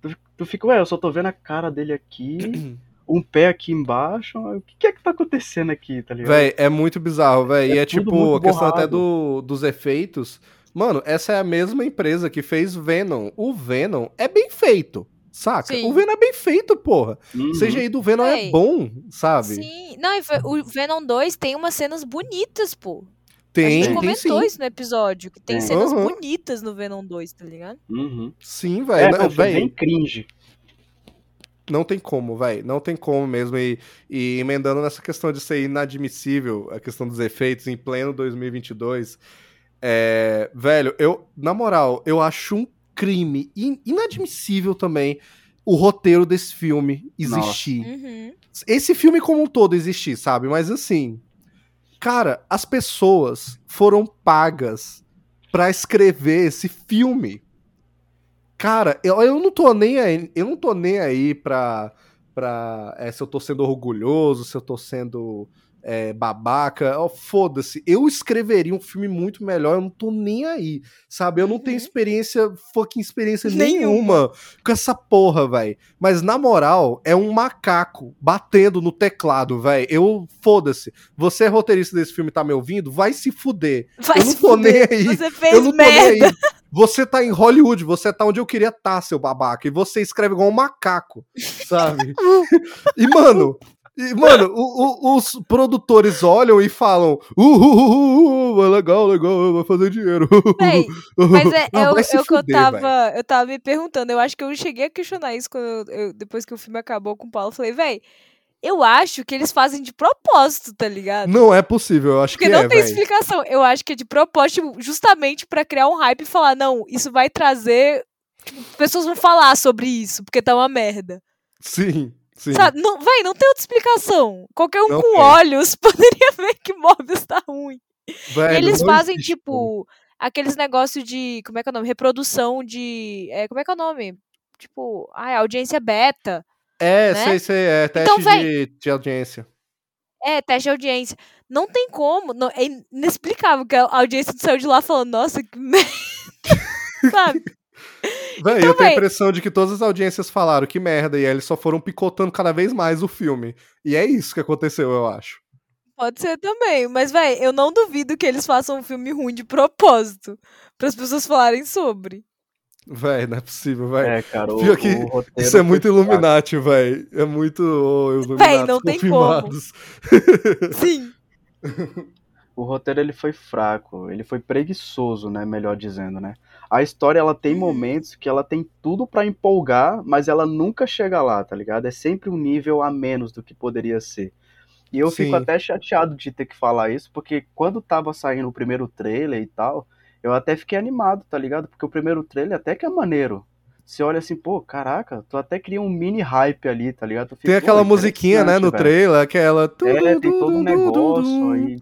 Tu, tu fica, ué, eu só tô vendo a cara dele aqui, um pé aqui embaixo, o que, é que tá acontecendo aqui, tá ligado? Véi, é muito bizarro, véi. É e é tudo tipo, a questão até do, dos efeitos. Mano, essa é a mesma empresa que fez Venom. O Venom é bem feito, saca? Sim. O Venom é bem feito, porra. Uhum. O CGI do Venom é Véi. bom, sabe? Sim. Não, e o Venom 2 tem umas cenas bonitas, pô. a Tem, gente tem comentou sim. isso no episódio, que tem Tem. cenas bonitas no Venom 2, tá ligado? Uhum. Sim, É, velho. não, não, foi véi, bem cringe. Não tem como, velho. Não tem como mesmo. E, e emendando nessa questão de ser inadmissível, a questão dos efeitos em pleno 2022. É, velho, eu, na moral, eu acho um crime in- inadmissível também o roteiro desse filme existir. Uhum. Esse filme como um todo existir, sabe? Mas assim, cara, as pessoas foram pagas pra escrever esse filme. Cara, eu, eu não tô nem aí, eu não tô nem aí pra, pra é, se eu tô sendo orgulhoso, se eu tô sendo é, babaca, ó, foda-se. Eu escreveria um filme muito melhor, eu não tô nem aí, sabe? Eu não tenho Uhum. experiência, fucking experiência Nenhuma. nenhuma com essa porra, velho. Mas na moral, é um macaco batendo no teclado, velho. Eu, foda-se. Você é roteirista desse filme, tá me ouvindo? Vai se fuder. Vai eu não se tô fuder, nem aí. Você fez Eu não tô merda. nem aí. Você tá em Hollywood, você tá onde eu queria estar, seu babaca. E você escreve igual um macaco, sabe? e, mano. E, mano, o- o- os produtores olham e falam: uh, uh, uh, uh, legal, legal, vai fazer dinheiro. Véi, Mas é, Ah, é, o- é que eu fuder, tava. véi. Eu tava me perguntando. Eu acho que eu cheguei a questionar isso quando eu- eu- depois que o filme acabou com o Paulo. Eu falei, véi, eu acho que eles fazem de propósito, tá ligado? Não é possível, eu acho Porque que não é, tem velho. explicação. Eu acho que é de propósito, tipo, justamente pra criar um hype e falar, não, isso vai trazer tipo, pessoas vão falar sobre isso, porque tá uma merda. Sim, sim. Sabe? Não, véi, não tem outra explicação. Qualquer um Não com tem. olhos poderia ver que Morbius tá ruim. Velho, Eles não fazem, existe tipo, aqueles negócios de. Como é que é o nome? Reprodução de. É, como é que é o nome? Tipo, ai, audiência beta. É, né? sei, sei, é teste Então, véi- de, de audiência. É, teste de audiência. Não tem como. não- é inexplicável que a audiência saiu de lá falando, nossa, que merda. Sabe? Véi, Então, eu tenho a impressão de que todas as audiências falaram que merda, e aí eles só foram picotando cada vez mais o filme. E é isso que aconteceu, eu acho. Pode ser também. Mas, véi, eu não duvido que eles façam um filme ruim de propósito. Para as pessoas falarem sobre. Véi, não é possível, véi. É, cara, o, Pior que o roteiro Isso é muito. Illuminati, véi. É muito oh, Illuminati não tem confirmados. Sim. O roteiro ele foi fraco, ele foi preguiçoso, né, melhor dizendo, né? A história ela tem Uhum. momentos que ela tem tudo pra empolgar, mas ela nunca chega lá, tá ligado? É sempre um nível a menos do que poderia ser. E eu Sim. fico até chateado de ter que falar isso, porque quando tava saindo o primeiro trailer e tal, eu até fiquei animado, tá ligado? Porque o primeiro trailer até que é maneiro. Você olha assim, pô, caraca, tu até cria um mini hype ali, tá ligado? Fica, Tem aquela musiquinha, né, no velho. trailer, aquela. É, tem todo um negócio aí.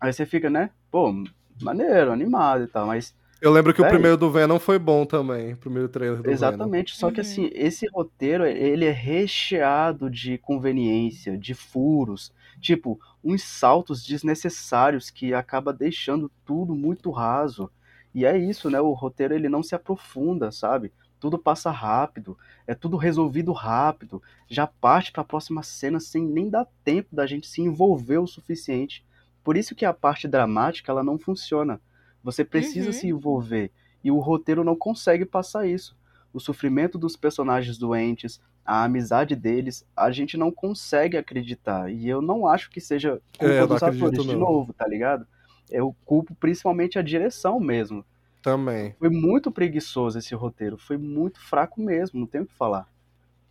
Aí você fica, né? Pô, maneiro, animado e tal, mas Eu lembro que o Véi. primeiro do Venom foi bom também. O primeiro trailer do Venom. exatamente, só que Uhum. assim, esse roteiro, ele é recheado de conveniência, de furos, tipo, uns saltos desnecessários que acaba deixando tudo muito raso. E é isso, né? O roteiro ele não se aprofunda, sabe? Tudo passa rápido, é tudo resolvido rápido, já parte para a próxima cena sem nem dar tempo da gente se envolver o suficiente. Por isso que a parte dramática ela não funciona. Você precisa Uhum. se envolver e o roteiro não consegue passar isso. O sofrimento dos personagens doentes, a amizade deles, a gente não consegue acreditar. E eu não acho que seja culpa É, eu não dos atores, de novo, tá ligado? Eu culpo principalmente a direção mesmo. Também. Foi muito preguiçoso esse roteiro, foi muito fraco mesmo, não tem o que falar.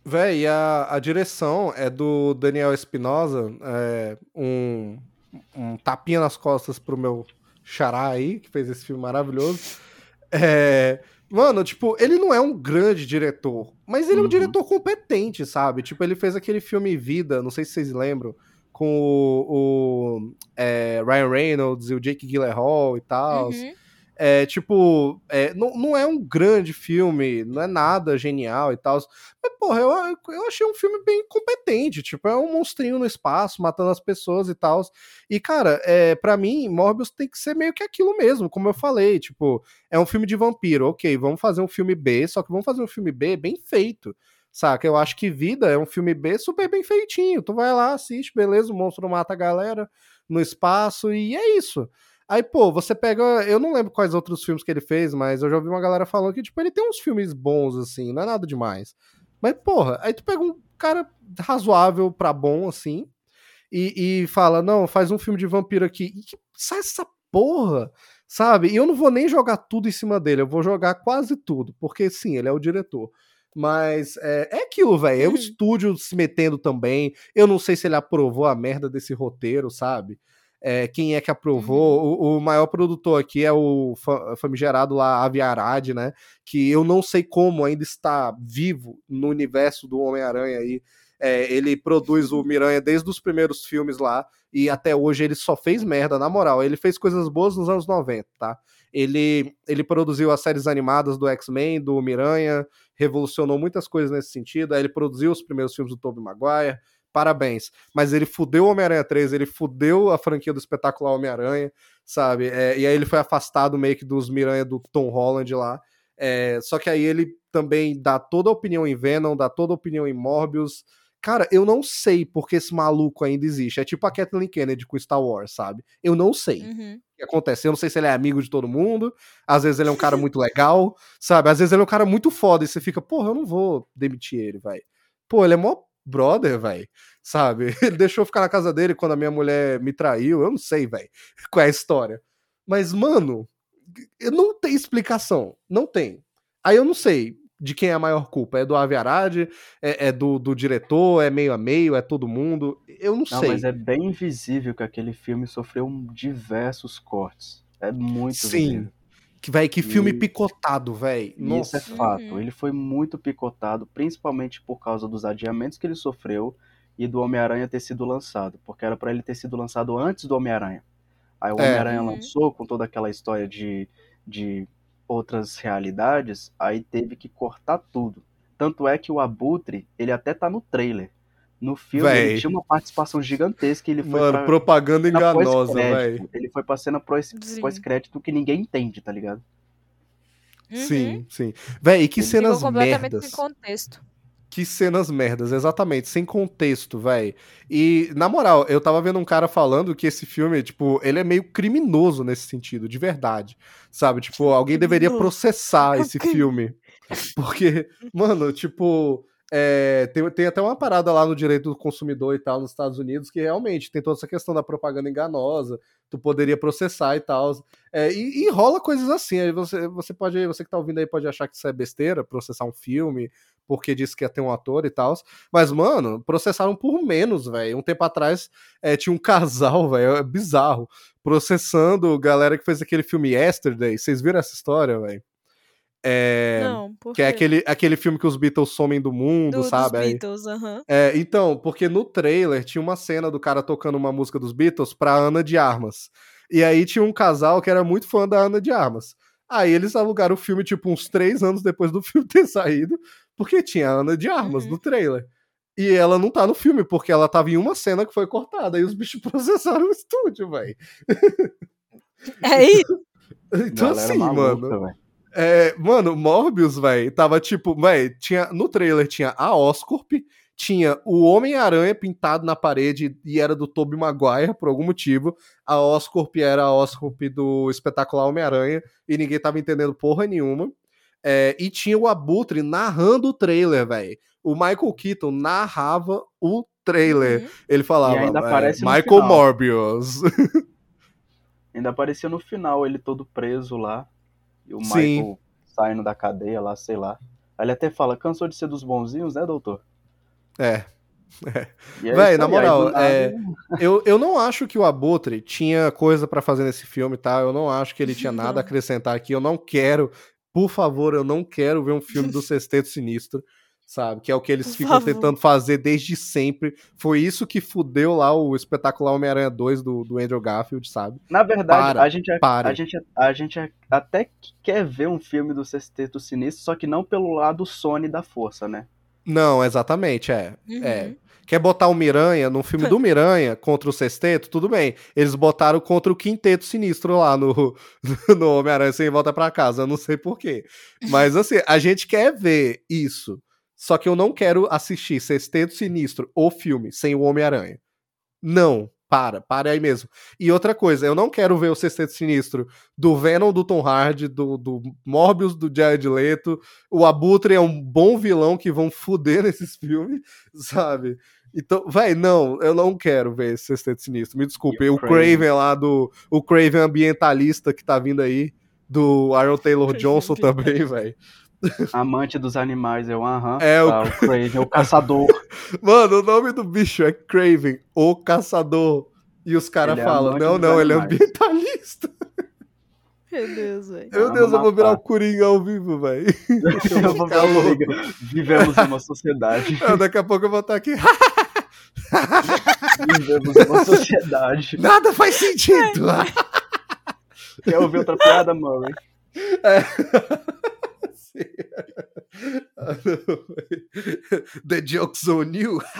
Véi, a, a direção é do Daniel Espinosa, é, um, um tapinha nas costas pro meu xará aí, que fez esse filme maravilhoso. É, mano, tipo, ele não é um grande diretor, mas ele é um Uhum. diretor competente, sabe? Tipo, ele fez aquele filme Vida, não sei se vocês lembram, com o, o, é, Ryan Reynolds e o Jake Gyllenhaal e tal. Uhum. É, tipo, é, não, não é um grande filme, não é nada genial e tal. Mas, porra, eu, eu achei um filme bem competente. Tipo, é um monstrinho no espaço, matando as pessoas e tal. E, cara, é, para mim, Morbius tem que ser meio que aquilo mesmo, como eu falei. Tipo, é um filme de vampiro, ok, vamos fazer um filme B, só que vamos fazer um filme B bem feito. Saca? Eu acho que Vida é um filme B super bem feitinho. Tu vai lá, assiste, beleza, o monstro mata a galera no espaço e é isso. Aí, pô, você pega. Eu não lembro quais outros filmes que ele fez, mas eu já ouvi uma galera falando que, tipo, ele tem uns filmes bons, assim, não é nada demais. Mas, porra, aí tu pega um cara razoável pra bom, assim, e, e fala, não, faz um filme de vampiro aqui. E que sai essa porra, sabe? E eu não vou nem jogar tudo em cima dele, eu vou jogar quase tudo, porque sim, ele é o diretor. Mas é, é aquilo, velho. É o Uhum. estúdio se metendo também. Eu não sei se ele aprovou a merda desse roteiro, sabe? É, quem é que aprovou? O, o maior produtor aqui é o fa- famigerado lá, Avi Arad, né? Que eu não sei como ainda está vivo no universo do Homem-Aranha aí. É, ele produz o Miranha desde os primeiros filmes lá e até hoje ele só fez merda, na moral. Ele fez coisas boas nos anos 90, tá? Ele, ele produziu as séries animadas do X-Men, do Miranha, revolucionou muitas coisas nesse sentido. Aí ele produziu os primeiros filmes do Tobey Maguire. Parabéns. Mas ele fudeu o Homem-Aranha 3, ele fudeu a franquia do espetacular Homem-Aranha, sabe? É, e aí ele foi afastado meio que dos Miranha do Tom Holland lá. É, só que aí ele também dá toda a opinião em Venom, dá toda a opinião em Morbius. Cara, eu não sei porque esse maluco ainda existe. É tipo a Kathleen Kennedy com Star Wars, sabe? Eu não sei Uhum. o que acontece. Eu não sei se ele é amigo de todo mundo. Às vezes ele é um cara muito legal, sabe? Às vezes ele é um cara muito foda e você fica, porra, eu não vou demitir ele, vai. Pô, ele é mó brother, velho. Sabe? Ele deixou eu ficar na casa dele quando a minha mulher me traiu. Eu não sei, velho, qual é a história. Mas, mano, não tem explicação. Não tem. Aí eu não sei de quem é a maior culpa. É do Avi Arad? É, é do, do diretor? É meio a meio? É todo mundo? Eu não, Não, sei. mas é bem visível que aquele filme sofreu diversos cortes. É muito Sim. visível. Que, véi, que filme E- picotado, véi. E Isso é fato. Uhum. Ele foi muito picotado, principalmente por causa dos adiamentos que ele sofreu e do Homem-Aranha ter sido lançado, porque era pra ele ter sido lançado antes do Homem-Aranha. Aí o É. Homem-Aranha Uhum. lançou com toda aquela história de, de outras realidades, aí teve que cortar tudo. Tanto é que o Abutre, ele até tá no trailer. No filme, Véi. ele tinha uma participação gigantesca, ele foi Mano, pra, propaganda enganosa, véi. Ele foi pra cena pós-crédito que ninguém entende, tá ligado? Uhum. Sim, sim. Véi, e que Ele cenas Ficou completamente merdas. sem contexto. Que cenas merdas, exatamente, sem contexto, véi. E, na moral, eu tava vendo um cara falando que esse filme, tipo, ele é meio criminoso nesse sentido, de verdade. Sabe? Tipo, alguém deveria processar esse filme. Porque, mano, tipo. É, tem, tem até uma parada lá no direito do consumidor e tal nos Estados Unidos que realmente tem toda essa questão da propaganda enganosa, tu poderia processar e tal. É, e, e rola coisas assim. Aí você, você pode, você que tá ouvindo aí pode achar que isso é besteira, processar um filme, porque disse que ia ter um ator e tal. Mas, mano, processaram por menos, velho. Um tempo atrás é, tinha um casal, velho, é bizarro, processando galera que fez aquele filme Yesterday. Vocês viram essa história, velho? É, Não, por que é aquele, aquele filme que os Beatles somem do mundo, Do- dos sabe? Aí- Beatles, aham. é, então, porque no trailer tinha uma cena do cara tocando uma música dos Beatles pra Ana de Armas. E aí tinha um casal que era muito fã da Ana de Armas. Aí eles alugaram o filme, tipo, uns três anos depois do filme ter saído, porque tinha a Ana de Armas Uhum. no trailer. E ela não tá no filme, porque ela tava em uma cena que foi cortada. E os bichos processaram o estúdio, velho. É isso. Então, Galera assim, maluca, mano. velho. É, mano, Morbius, velho, tava tipo, velho, tinha no trailer tinha a Oscorp, tinha o Homem-Aranha pintado na parede e era do Tobey Maguire por algum motivo. A Oscorp era a Oscorp do espetacular Homem-Aranha e ninguém tava entendendo porra nenhuma. É, e tinha o Abutre narrando o trailer, velho. O Michael Keaton narrava o trailer. Uhum. Ele falava, E ainda é, aparece no Michael final. Morbius. Ainda aparecia no final ele todo preso lá. E o Sim. Michael saindo da cadeia lá, sei lá. Aí ele até fala, cansou de ser dos bonzinhos, né, doutor? é. E é Véi, na moral, é, eu, eu não acho que o Abutre tinha coisa pra fazer nesse filme, tá? Eu não acho que ele tinha nada a acrescentar aqui. Eu não quero, por favor, eu não quero ver um filme do Sexteto Sinistro, sabe? Que é o que eles Por ficam favor. tentando fazer desde sempre. Foi isso que fudeu lá o espetacular Homem-Aranha 2 do, do Andrew Garfield, sabe? Na verdade, Para, a, gente, pare. a, gente, a gente até que quer ver um filme do Sexteto Sinistro, só que não pelo lado Sony da força, né? Não, exatamente, é. Uhum. É. Quer botar o Miranha no filme do Miranha contra o Sexteto? Tudo bem. Eles botaram contra o Quinteto Sinistro lá no, no Homem-Aranha Sem Volta pra Casa. Eu não sei porquê. Mas assim, a gente quer ver isso. Só que eu não quero assistir Sexteto Sinistro, o filme, sem o Homem-Aranha. Não. Para, para aí mesmo. E outra coisa, eu não quero ver o Sexteto Sinistro do Venom do Tom Hardy, do, do Morbius do Jared Leto. O Abutre é um bom vilão que vão fuder nesses filmes, sabe? Então, vai, não, eu não quero ver esse Sexteto Sinistro. Me desculpe. E o Craven. Kraven lá do. O Craven ambientalista que tá vindo aí. Do Aaron Taylor Craven Johnson também, velho. Amante dos animais, eu, aham. É, o- tá, o Craven, o caçador. Mano, o nome do bicho é Craven, o caçador. E os caras é falam: amante não, não, ele é ambientalista. Meu Deus, velho. Meu Deus, eu vou virar o. Coringa ao vivo, velho. Eu vou louco. Vivemos em uma sociedade. Daqui a pouco eu vou estar aqui. Vivemos em uma sociedade. Nada faz sentido. Quer ouvir outra piada, Murray? The joke's on you.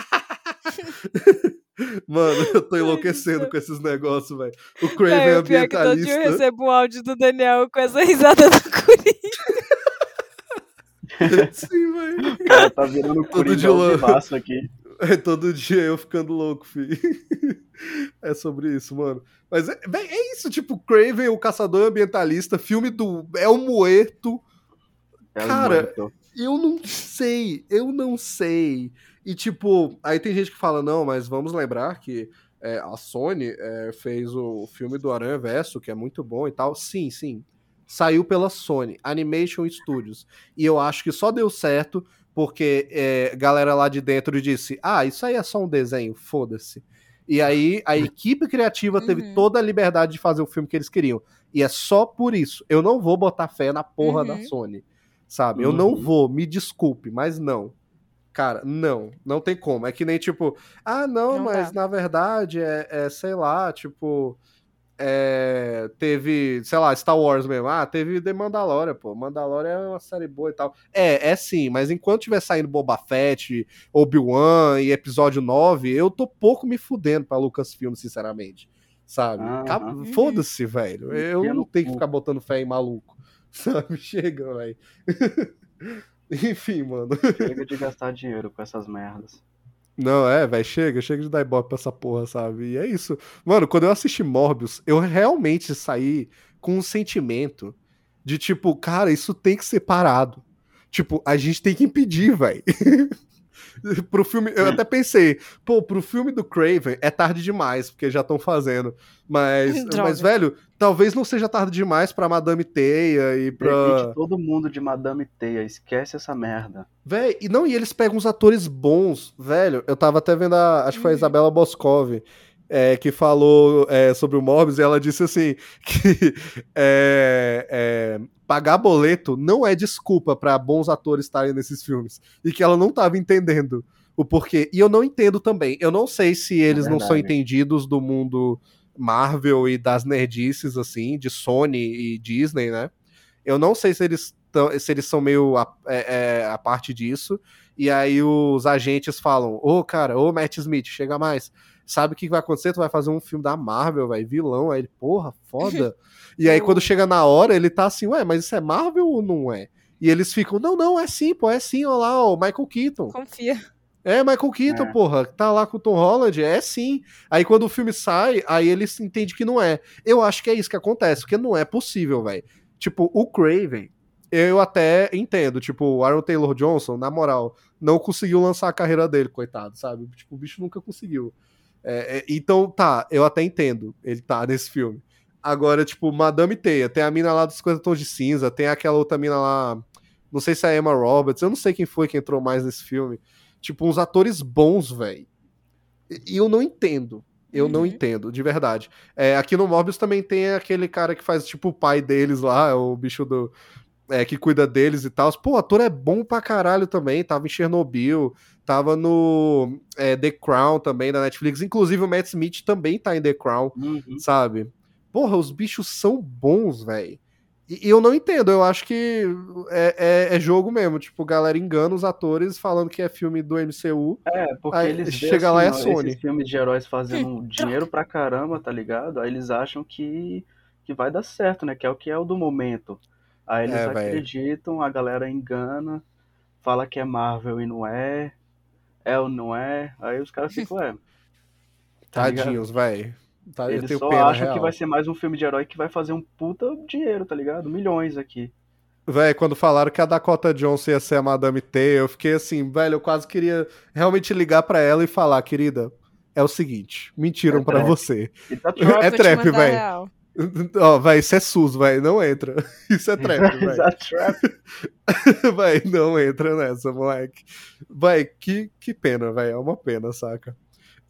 Mano, eu tô enlouquecendo com esses negócios, velho. O Craven é é que todo dia eu ambientalista. recebo um áudio do Daniel com essa risada do Coringa. Sim, velho. O cara tá virando lã. vivaço aqui. É todo dia eu ficando louco, filho. É sobre isso, mano. Mas é, é isso, tipo, Craven, o caçador ambientalista, filme do El Muerto. É Cara, Morto. Eu não sei, eu não sei. E tipo, aí tem gente que fala, não, mas vamos lembrar que é, a Sony é, fez o filme do Aranha Verso, que é muito bom e tal. Sim, sim. Saiu pela Sony, Animation Studios. E eu acho que só deu certo porque é, galera lá de dentro disse: Ah, isso aí é só um desenho, foda-se. E aí a equipe criativa teve Uhum. toda a liberdade de fazer o filme que eles queriam. E é só por isso. Eu não vou botar fé na porra da Uhum. Sony. Sabe? Eu não Uhum. vou, me desculpe, mas não. Cara, não, não tem como. É que nem tipo, ah, não, Não mas dá. na verdade é, é, sei lá, tipo, é, teve, sei lá, Star Wars mesmo. Ah, teve The Mandalorian, pô. Mandalorian é uma série boa e tal. É, é sim, mas enquanto tiver saindo Boba Fett, Obi-Wan e episódio 9, eu tô pouco me fudendo pra Lucasfilm, sinceramente. Sabe? Uhum. Foda-se, velho. Eu não tenho que ficar botando fé em maluco. Sabe? Chega, velho. Enfim, mano. Chega de gastar dinheiro com essas merdas. Não, é, velho, chega, chega de dar ibope pra essa porra, sabe? E é isso. Mano, quando eu assisti Morbius, eu realmente saí com um sentimento de tipo, cara, isso tem que ser parado. Tipo, a gente tem que impedir, velho. pro filme, eu até pensei, pô, pro filme do Craven é tarde demais, porque já estão fazendo. Mas, Droga. mas, velho, talvez não seja tarde demais pra Madame Teia e pra. Demite todo mundo de Madame Teia, esquece essa merda. Véi, e não, e eles pegam uns atores bons, velho. Eu tava até vendo a. Acho que foi a Uhum. Isabela Boscov. É, que falou é, sobre o Morbius, e ela disse assim: que é, é, pagar boleto não é desculpa pra bons atores estarem nesses filmes. E que ela não tava entendendo o porquê. E eu não entendo também. Eu não sei se eles não são entendidos do mundo Marvel e das nerdices, assim, de Sony e Disney, né? Eu não sei se eles, se eles são meio a, é, é, a parte disso. E aí os agentes falam: Ô, cara, ô, Matt Smith, chega mais. Sabe o que vai acontecer? Tu vai fazer um filme da Marvel, vai, vilão. Aí ele, porra, foda. e aí quando chega na hora, ele tá assim: Ué, mas isso é Marvel ou não é? E eles ficam: Não, não, é sim, pô, é sim, ó lá, o Michael Keaton. Confia. É, Michael Keaton, É. porra, tá lá com o Tom Holland, é sim. Aí quando o filme sai, aí eles entendem que não é. Eu acho que é isso que acontece, porque não é possível, velho. Tipo, o Craven, eu até entendo, tipo, o Aaron Taylor Johnson, na moral, não conseguiu lançar a carreira dele, coitado, sabe? Tipo, o bicho nunca conseguiu. É, é, então, tá, eu até entendo ele tá nesse filme. Agora, tipo, Madame Teia, tem a mina lá dos 50 tons de cinza, tem aquela outra mina lá, não sei se é a Emma Roberts, eu não sei quem foi que entrou mais nesse filme. Tipo, uns atores bons, velho. E eu não entendo. Eu não Uhum. entendo, de verdade. É, aqui no Morbius também tem aquele cara que faz, tipo, o pai deles lá, o bicho do. É, que cuida deles e tal. Pô, o ator é bom pra caralho também. Tava em Chernobyl, tava no é, The Crown também, da Netflix. Inclusive o Matt Smith também tá em The Crown, Uhum. sabe? Porra, os bichos são bons, velho. E, e eu não entendo, eu acho que é, é- é jogo mesmo. Tipo, galera engana os atores falando que é filme do MCU. É, porque Aí eles chega lá e é ó, Sony. esses filmes de heróis fazendo dinheiro pra caramba, tá ligado? Aí eles acham que, que vai dar certo, né? Que é o que é o do momento. Aí eles É, acreditam, a galera engana, fala que é Marvel e não é, é ou não é, aí os caras ficam, é. tá? Tadinhos, velho. Tá, eu Eles só pena acham real. que vai ser mais um filme de herói que vai fazer um puta dinheiro, tá ligado? Milhões aqui. Véi, quando falaram que a Dakota Johnson ia ser a Madame T, eu fiquei assim, velho, eu quase queria realmente ligar pra ela e falar, querida, é o seguinte, mentiram É pra trap. você. Tá É trap, mandar Ó, véi, isso é SUS, véi, não entra. Isso é trap, véi. Exato, trap. Véi, não entra nessa, moleque. Véi, que, que pena, véi, é uma pena, saca?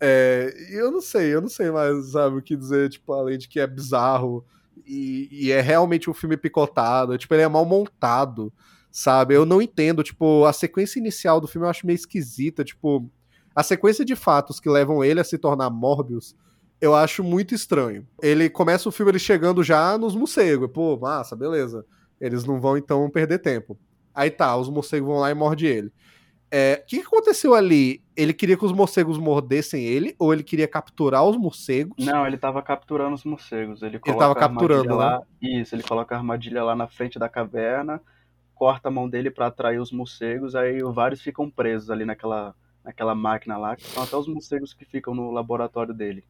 É, eu não sei, eu não sei mais, sabe, o que dizer, tipo, além de que é bizarro e, e é realmente um filme picotado, tipo, ele é mal montado, sabe? Eu não entendo, tipo, a sequência inicial do filme eu acho meio esquisita, tipo, a sequência de fatos que levam ele a se tornar Morbius, eu acho muito estranho. Ele começa o filme ele chegando já nos morcegos, pô, massa, beleza. Eles não vão então perder tempo. Aí tá, os morcegos vão lá e mordem ele. É, O que, que aconteceu ali? Ele queria que os morcegos mordessem ele ou ele queria capturar os morcegos? Não, ele tava capturando os morcegos. Ele, coloca tava capturando, né? lá. Isso, ele coloca a armadilha lá na frente da caverna, corta a mão dele pra atrair os morcegos, aí vários ficam presos ali naquela, naquela máquina lá, que são até os morcegos que ficam no laboratório dele.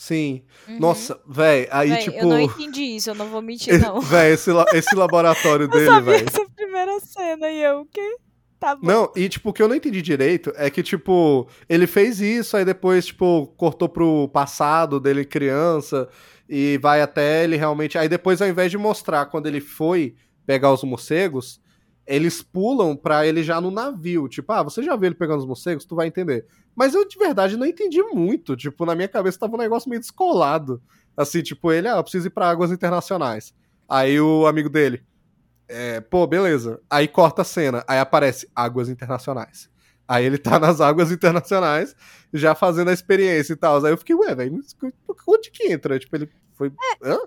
Sim. Uhum. Nossa, véi, aí Véi, tipo. Eu não entendi isso, eu não vou mentir, não. Véi, esse, la- esse laboratório Eu dele, velho. essa primeira cena e eu, o quê? Tá bom. Não, e tipo, o que eu não entendi direito é que, tipo, ele fez isso, aí depois, tipo, cortou pro passado dele criança e vai até ele realmente. Aí depois, ao invés de mostrar quando ele foi pegar os morcegos, eles pulam pra ele já no navio. Tipo, ah, você já viu ele pegando os morcegos? Tu vai entender. Mas eu, de verdade, não entendi muito. Tipo, na minha cabeça tava um negócio meio descolado. Assim, tipo, ele, ah, eu preciso ir pra águas internacionais. Aí o amigo dele, é, pô, beleza. Aí corta a cena, aí aparece águas internacionais. Aí ele tá nas águas internacionais, já fazendo a experiência e tal. Aí eu fiquei, ué, velho, onde que entra? Tipo, ele foi. Hã?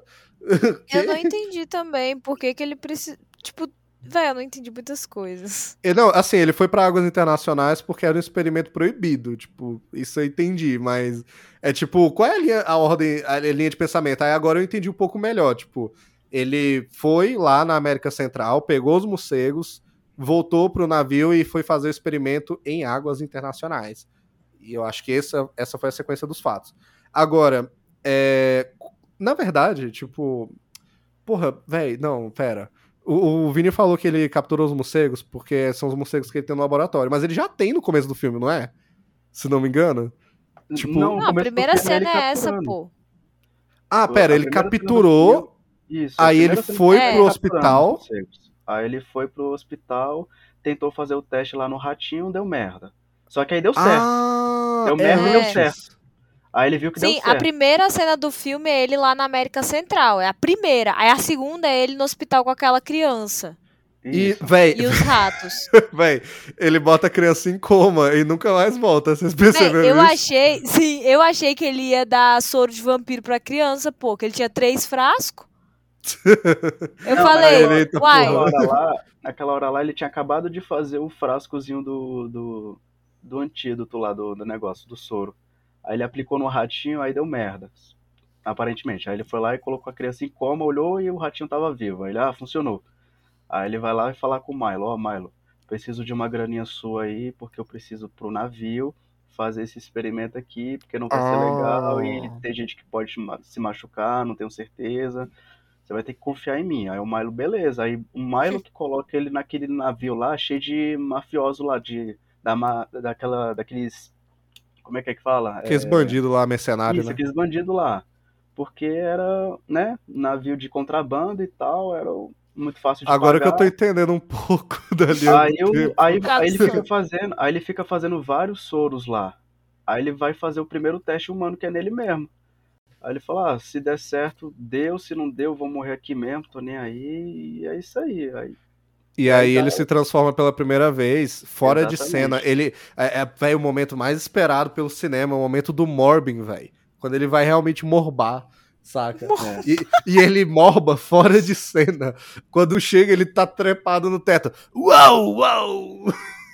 Eu não entendi também por que, que ele precisa. Tipo, velho, eu não entendi muitas coisas. E, Não, assim, ele foi pra águas internacionais porque era um experimento proibido. Tipo, isso eu entendi, mas. É tipo, qual é a, linha, a ordem, a linha de pensamento? Aí agora eu entendi um pouco melhor. Tipo, ele foi lá na América Central, pegou os morcegos, voltou pro navio e foi fazer o experimento em águas internacionais. E eu acho que essa, essa foi a sequência dos fatos. Agora, é, na verdade, tipo. Porra, velho, não, pera. O, o Vini falou que ele capturou os morcegos porque são os morcegos que ele tem no laboratório, mas ele já tem no começo do filme, não é? Se não me engano. Tipo, Não, Não, a primeira é cena é essa, pô. Ah, A pera, ele capturou, filme- Isso, a aí ele foi pro é ele hospital. Aí ele foi pro hospital, tentou fazer o teste lá no ratinho, deu merda. Só que aí deu certo. Ah, Deu merda e deu certo. Aí ele viu que Sim, deu a certo. primeira cena do filme é ele lá na América Central. É a primeira. Aí a segunda é ele no hospital com aquela criança. E, véi, E os ratos. véi, ele bota a criança em coma e nunca mais volta. Vocês Véi, perceberam eu isso? achei. Sim, eu achei que ele ia dar soro de vampiro pra criança, pô, que ele tinha três frascos. Eu Não, falei, ele- uai, Naquela hora, lá, naquela hora lá, ele tinha acabado de fazer o frascozinho do, do, do antídoto lá, do, do negócio, do soro. Aí ele aplicou no ratinho, aí deu merda. Aparentemente. Aí ele foi lá e colocou a criança em coma, olhou e o ratinho tava vivo. Aí ele, ah, funcionou. Aí ele vai lá e falar com o Milo, ó, Milo, preciso de uma graninha sua aí, porque eu preciso pro navio fazer esse experimento aqui, porque não vai ser Ah. legal e tem gente que pode se machucar, não tenho certeza. Você vai ter que confiar em mim. Aí o Milo, beleza. Aí o Milo que coloca ele naquele navio lá, cheio de mafioso lá, de, da, daquela, daqueles. Como é que é que fala? Aqueles É, bandidos lá, mercenários, Isso, né? aqueles bandidos lá. Porque era, né, navio de contrabando e tal, era muito fácil de Agora que eu pagar. tô entendendo um pouco da linha Aí, tempo. aí, aí ele fica fazendo, aí ele fica fazendo vários soros lá. Aí ele vai fazer o primeiro teste humano que é nele mesmo. Aí ele fala, ah, se der certo, deu, se não deu, vou morrer aqui mesmo, tô nem aí, e é isso aí. aí E aí ele se transforma pela primeira vez, fora de Exatamente. cena. Ele é, é véi, o momento mais esperado pelo cinema, o momento do Morbin, velho. Quando ele vai realmente morbar, saca? É. E, e ele morba fora de cena. Quando chega, ele tá trepado no teto. Uau, uau!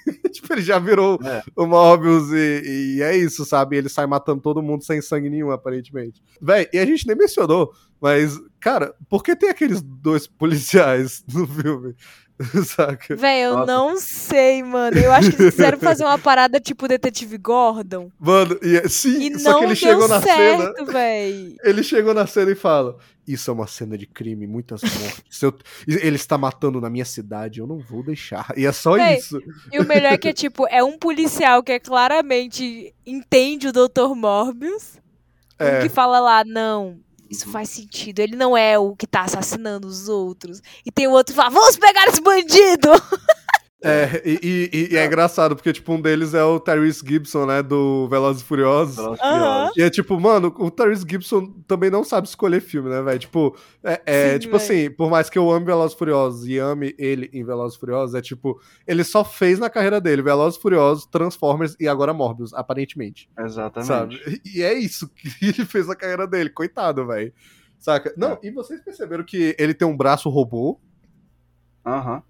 tipo, ele já virou É. o Morbius e, e é isso, sabe? Ele sai matando todo mundo sem sangue nenhum, aparentemente. Véi, e a gente nem mencionou, mas, cara, por que tem aqueles dois policiais no filme? Saca? velho, eu Nossa. não sei, mano. Eu acho que eles quiseram fazer uma parada tipo Detetive Gordon. Mano, e, sim, E só que ele chegou na cena. certo, velho. Ele chegou na cena e fala: Isso é uma cena de crime, muitas mortes. Eu- Ele está matando na minha cidade, eu não vou deixar. E é só Véi, isso. E o melhor é que é tipo, é um policial que é claramente entende o Dr. Morbius. É. que fala lá, não, isso faz sentido. Ele não é o que tá assassinando os outros. E tem o outro que fala, vamos pegar esse bandido! É, e, e- e é engraçado, porque, tipo, um deles é o Tyrese Gibson, né, do Velozes e Furiosos. Velozes e. Furiosos. E é tipo, mano, o Tyrese Gibson também não sabe escolher filme, né, velho? Tipo, é, é, Sim, tipo véi. assim, por mais que eu ame Velozes e Furiosos e ame ele em Velozes e Furiosos, é tipo, ele só fez na carreira dele Velozes e Furiosos, Transformers e agora Morbius, aparentemente. Exatamente. Sabe? E é isso que ele fez na carreira dele, coitado, velho. Saca? Não, e vocês perceberam que ele tem um braço robô? Aham.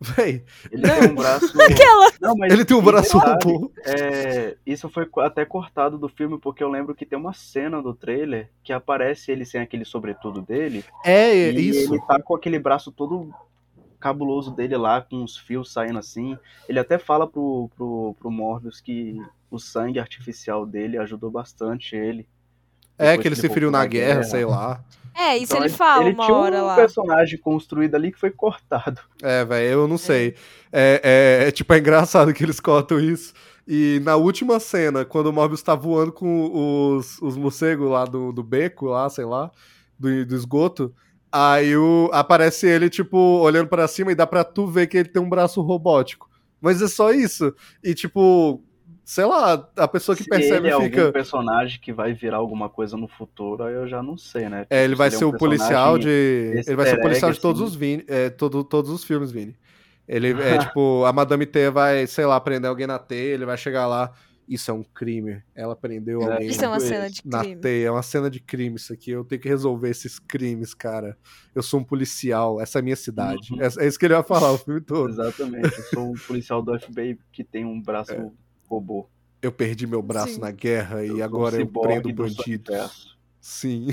Véi, Ele tem um braço. Aquela. Não, mas ele tem um braço robô. É, isso foi até cortado do filme, porque eu lembro que tem uma cena do trailer que aparece ele sem aquele sobretudo dele. É, e isso. ele tá com aquele braço todo cabuloso dele lá, com os fios saindo assim. Ele até fala pro, pro, pro Morbius que o sangue artificial dele ajudou bastante ele. É, que ele se feriu na da guerra, sei lá. É, isso Então, ele fala ele uma tinha hora um lá. personagem construído ali que foi cortado. É, velho, eu não sei. É, é- é, tipo, é engraçado que eles cortam isso. E na última cena, quando o Morbius tá voando com os, os morcegos lá do, do beco, lá, sei lá, do, do esgoto, Aí o, aparece ele, tipo, olhando pra cima e dá pra tu ver que ele tem um braço robótico. Mas é só isso. E, tipo, sei lá, a pessoa que Se percebe ele é fica. algum personagem que vai virar alguma coisa no futuro, aí eu já não sei, né? É, ele vai se ser é o um policial de. Ele vai ser o policial egg, de todos assim. os Vini, é, todo, todos os filmes, Vini. Ele é tipo, a Madame T vai, sei lá, prender alguém na teia, ele vai chegar lá. Isso é um crime. Ela prendeu É, alguém Isso é uma Tipo cena de na crime. teia. É uma cena de crime isso aqui. Eu tenho que resolver esses crimes, cara. Eu sou um policial, essa é a minha cidade. Uhum. É, é isso que ele vai falar o filme todo. Exatamente. Eu sou um policial do FBI que tem um braço É. robô. Eu perdi meu braço Sim. na guerra Eu e agora eu prendo do bandidos. Sim.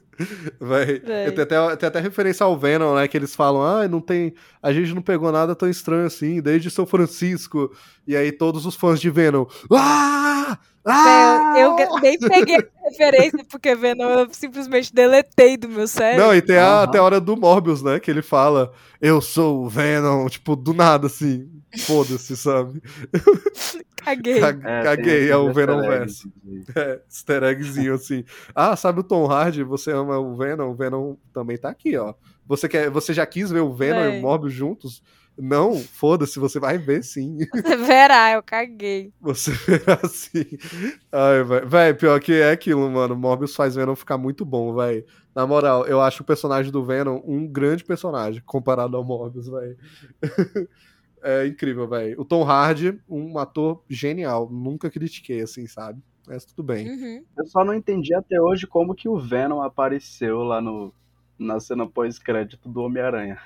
Vai. Até, tem até referência ao Venom, né? Que eles falam, ah, não tem. A gente não pegou nada tão estranho assim, desde São Francisco. E aí todos os fãs de Venom. Ah! Ah! Eu nem peguei essa referência porque Venom eu simplesmente deletei do meu cérebro. Não, e tem a, até a hora do Morbius, né? Que ele fala, eu sou o Venom, tipo, do nada, assim. Foda-se, sabe? Caguei. Ca- É, Caguei, é o Venom verso. É, easter eggzinho assim. Ah, sabe o Tom Hardy? Você ama o Venom? O Venom também tá aqui, ó. Você, quer, você já quis ver o Venom e Véi. o Morbius juntos? Não, foda-se, você vai ver sim. Você verá, eu caguei. Você verá sim. Ai, vai. Véi, pior que é aquilo, mano. Morbius faz Venom ficar muito bom, véi. Na moral, eu acho o personagem do Venom um grande personagem comparado ao Morbius, véi. é incrível, véi. O Tom Hardy, um ator genial. Nunca critiquei, assim, sabe? Mas tudo bem. Uhum. Eu só não entendi até hoje como que o Venom apareceu lá no, na cena pós-crédito do Homem-Aranha.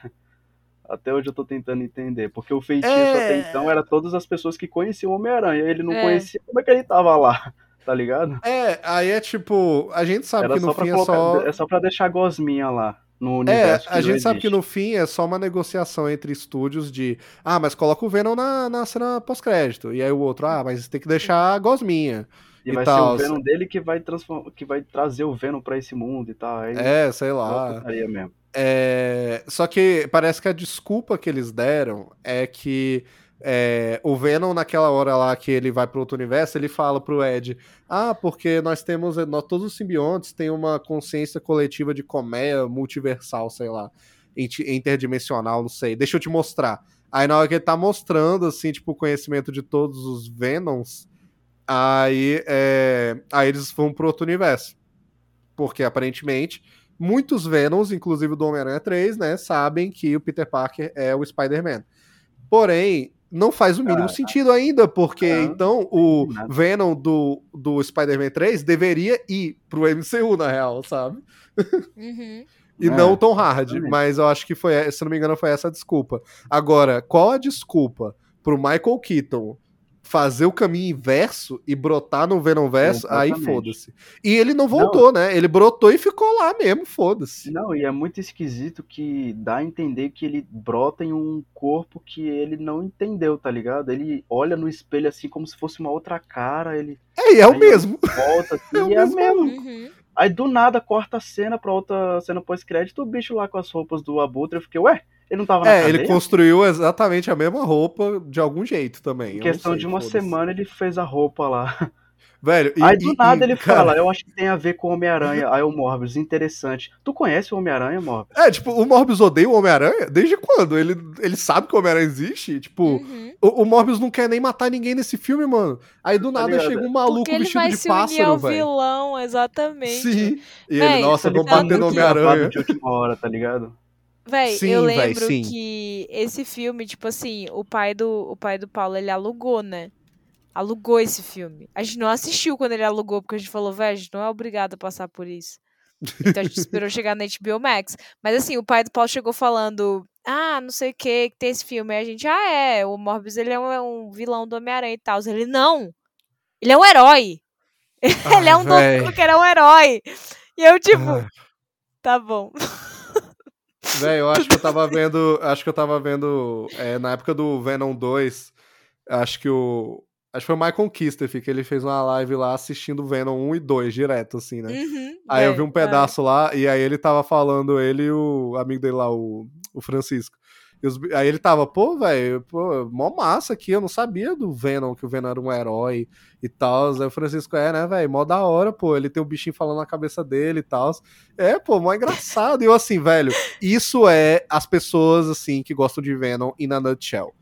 Até hoje eu tô tentando entender, porque o feitiço É. até então era todas as pessoas que conheciam o Homem-Aranha. Ele não É. conhecia, como é que ele tava lá? Tá ligado? É, aí é tipo, a gente sabe Era que no fim é colocar, só. é só pra deixar a gosminha lá no É, universo. a gente sabe que no fim é só uma negociação entre estúdios de ah, mas coloca o Venom na, na cena pós-crédito. E aí o outro, ah, mas tem que deixar a gosminha. E e vai tal. ser o Venom dele que vai, que vai trazer o Venom pra esse mundo e tal. Aí É, sei lá. putaria mesmo. É, só que parece que a desculpa que eles deram é que é, o Venom, naquela hora lá que ele vai pro outro universo, ele fala pro Ed: Ah, porque nós temos. Nós, todos os simbiontes têm uma consciência coletiva de colmeia multiversal, sei lá. Interdimensional, não sei. Deixa eu te mostrar. Aí na hora que ele tá mostrando, assim, tipo, o conhecimento de todos os Venoms, aí, é, aí eles vão pro outro universo. Porque aparentemente muitos Venoms, inclusive do Homem-Aranha 3, né, sabem que o Peter Parker é o Spider-Man. Porém, não faz o mínimo sentido ainda, porque Não, então o. Venom do, do Spider-Man 3 deveria ir pro MCU, na real, sabe? Uhum. E É, não o Tom Hardy, exatamente. mas eu acho que foi, se não me engano, foi essa a desculpa. Agora, qual a desculpa pro Michael Keaton fazer o caminho inverso e brotar no Venomverso? Aí Exatamente. foda-se. E ele não voltou, né? Ele brotou e ficou lá mesmo, foda-se. Não, e é muito esquisito que dá a entender que ele brota em um corpo que ele não entendeu, tá ligado? Ele olha no espelho assim como se fosse uma outra cara, ele É, e é o Aí mesmo. volta assim, É o e é mesmo mesmo. Uhum. Aí do nada corta a cena pra outra cena pós-crédito, o bicho lá com as roupas do Abutre, eu fiquei, ué, ele não tava na É, ele cadeia? construiu exatamente a mesma roupa de algum jeito também. Em questão sei, de uma semana ele fez a roupa lá. Velho, e, Aí do e- nada e, ele cara, fala, eu acho que tem a ver com o Homem-Aranha. Aí o Morbius, interessante. Tu conhece o Homem-Aranha, Morbius? É, tipo, o Morbius odeia o Homem-Aranha? Desde quando? Ele, ele sabe que o Homem-Aranha existe? Tipo, Uhum. o, o Morbius não quer nem matar ninguém nesse filme, mano. Aí do nada ligado? chega um maluco Porque ele vestido vai de se unir pássaro, ao velho. vilão, exatamente. Sim. E ele, nossa, Ele vou tá bater no Homem-Aranha. de última hora, tá ligado? Véi, Sim, eu véi, lembro sim. que esse filme, tipo assim, o pai do o pai do Paulo, ele alugou, né? Alugou esse filme. A gente não assistiu quando ele alugou, porque a gente falou, velho, a gente não é obrigado a passar por isso. Então a gente esperou chegar na HBO Max. Mas assim, o pai do Paulo chegou falando, ah, não sei o que, que tem esse filme. Aí a gente, ah, é, o Morbius, ele é um, é um vilão do Homem-Aranha e tal. Ele, não! Ele é um herói! ele é um véi. doutor que era um herói! E eu, tipo, Ai. tá bom. Velho, eu acho que eu tava vendo. Acho que eu tava vendo. é, na época do Venom 2, acho que o. Acho que foi o Michael Kister, que ele fez uma live lá assistindo Venom 1 e 2 direto, assim, né? Uhum, Aí eu véi, vi um pedaço lá, e aí ele tava falando, ele e o amigo dele lá, o, o Francisco. E os aí ele tava, pô, velho, pô, mó massa aqui, eu não sabia do Venom, que o Venom era um herói e tal. Aí o Francisco é, né, velho, mó da hora, pô, ele tem um bichinho falando na cabeça dele e tal. É, pô, mó engraçado. E eu assim, velho, isso é as pessoas, assim, que gostam de Venom in a nutshell.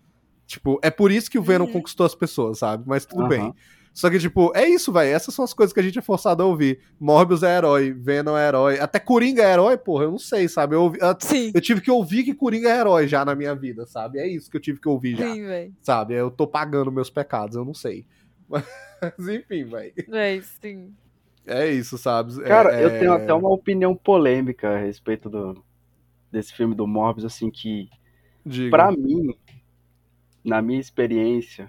Tipo, é por isso que o Venom Uhum. conquistou as pessoas, sabe? Mas tudo Aham. bem. Só que, tipo, é isso, velho. Essas são as coisas que a gente é forçado a ouvir. Morbius é herói, Venom é herói. Até Coringa é herói, porra, eu não sei, sabe? Eu, ouvi- eu- Sim. eu tive que ouvir que Coringa é herói já na minha vida, sabe? É isso que eu tive que ouvir já, Sim, velho. sabe? Eu tô pagando meus pecados, eu não sei. Mas, enfim, velho. Véi, sim. É isso, sabe? Cara, É- eu tenho até uma opinião polêmica a respeito do, desse filme do Morbius, assim, que Diga. Pra mim, na minha experiência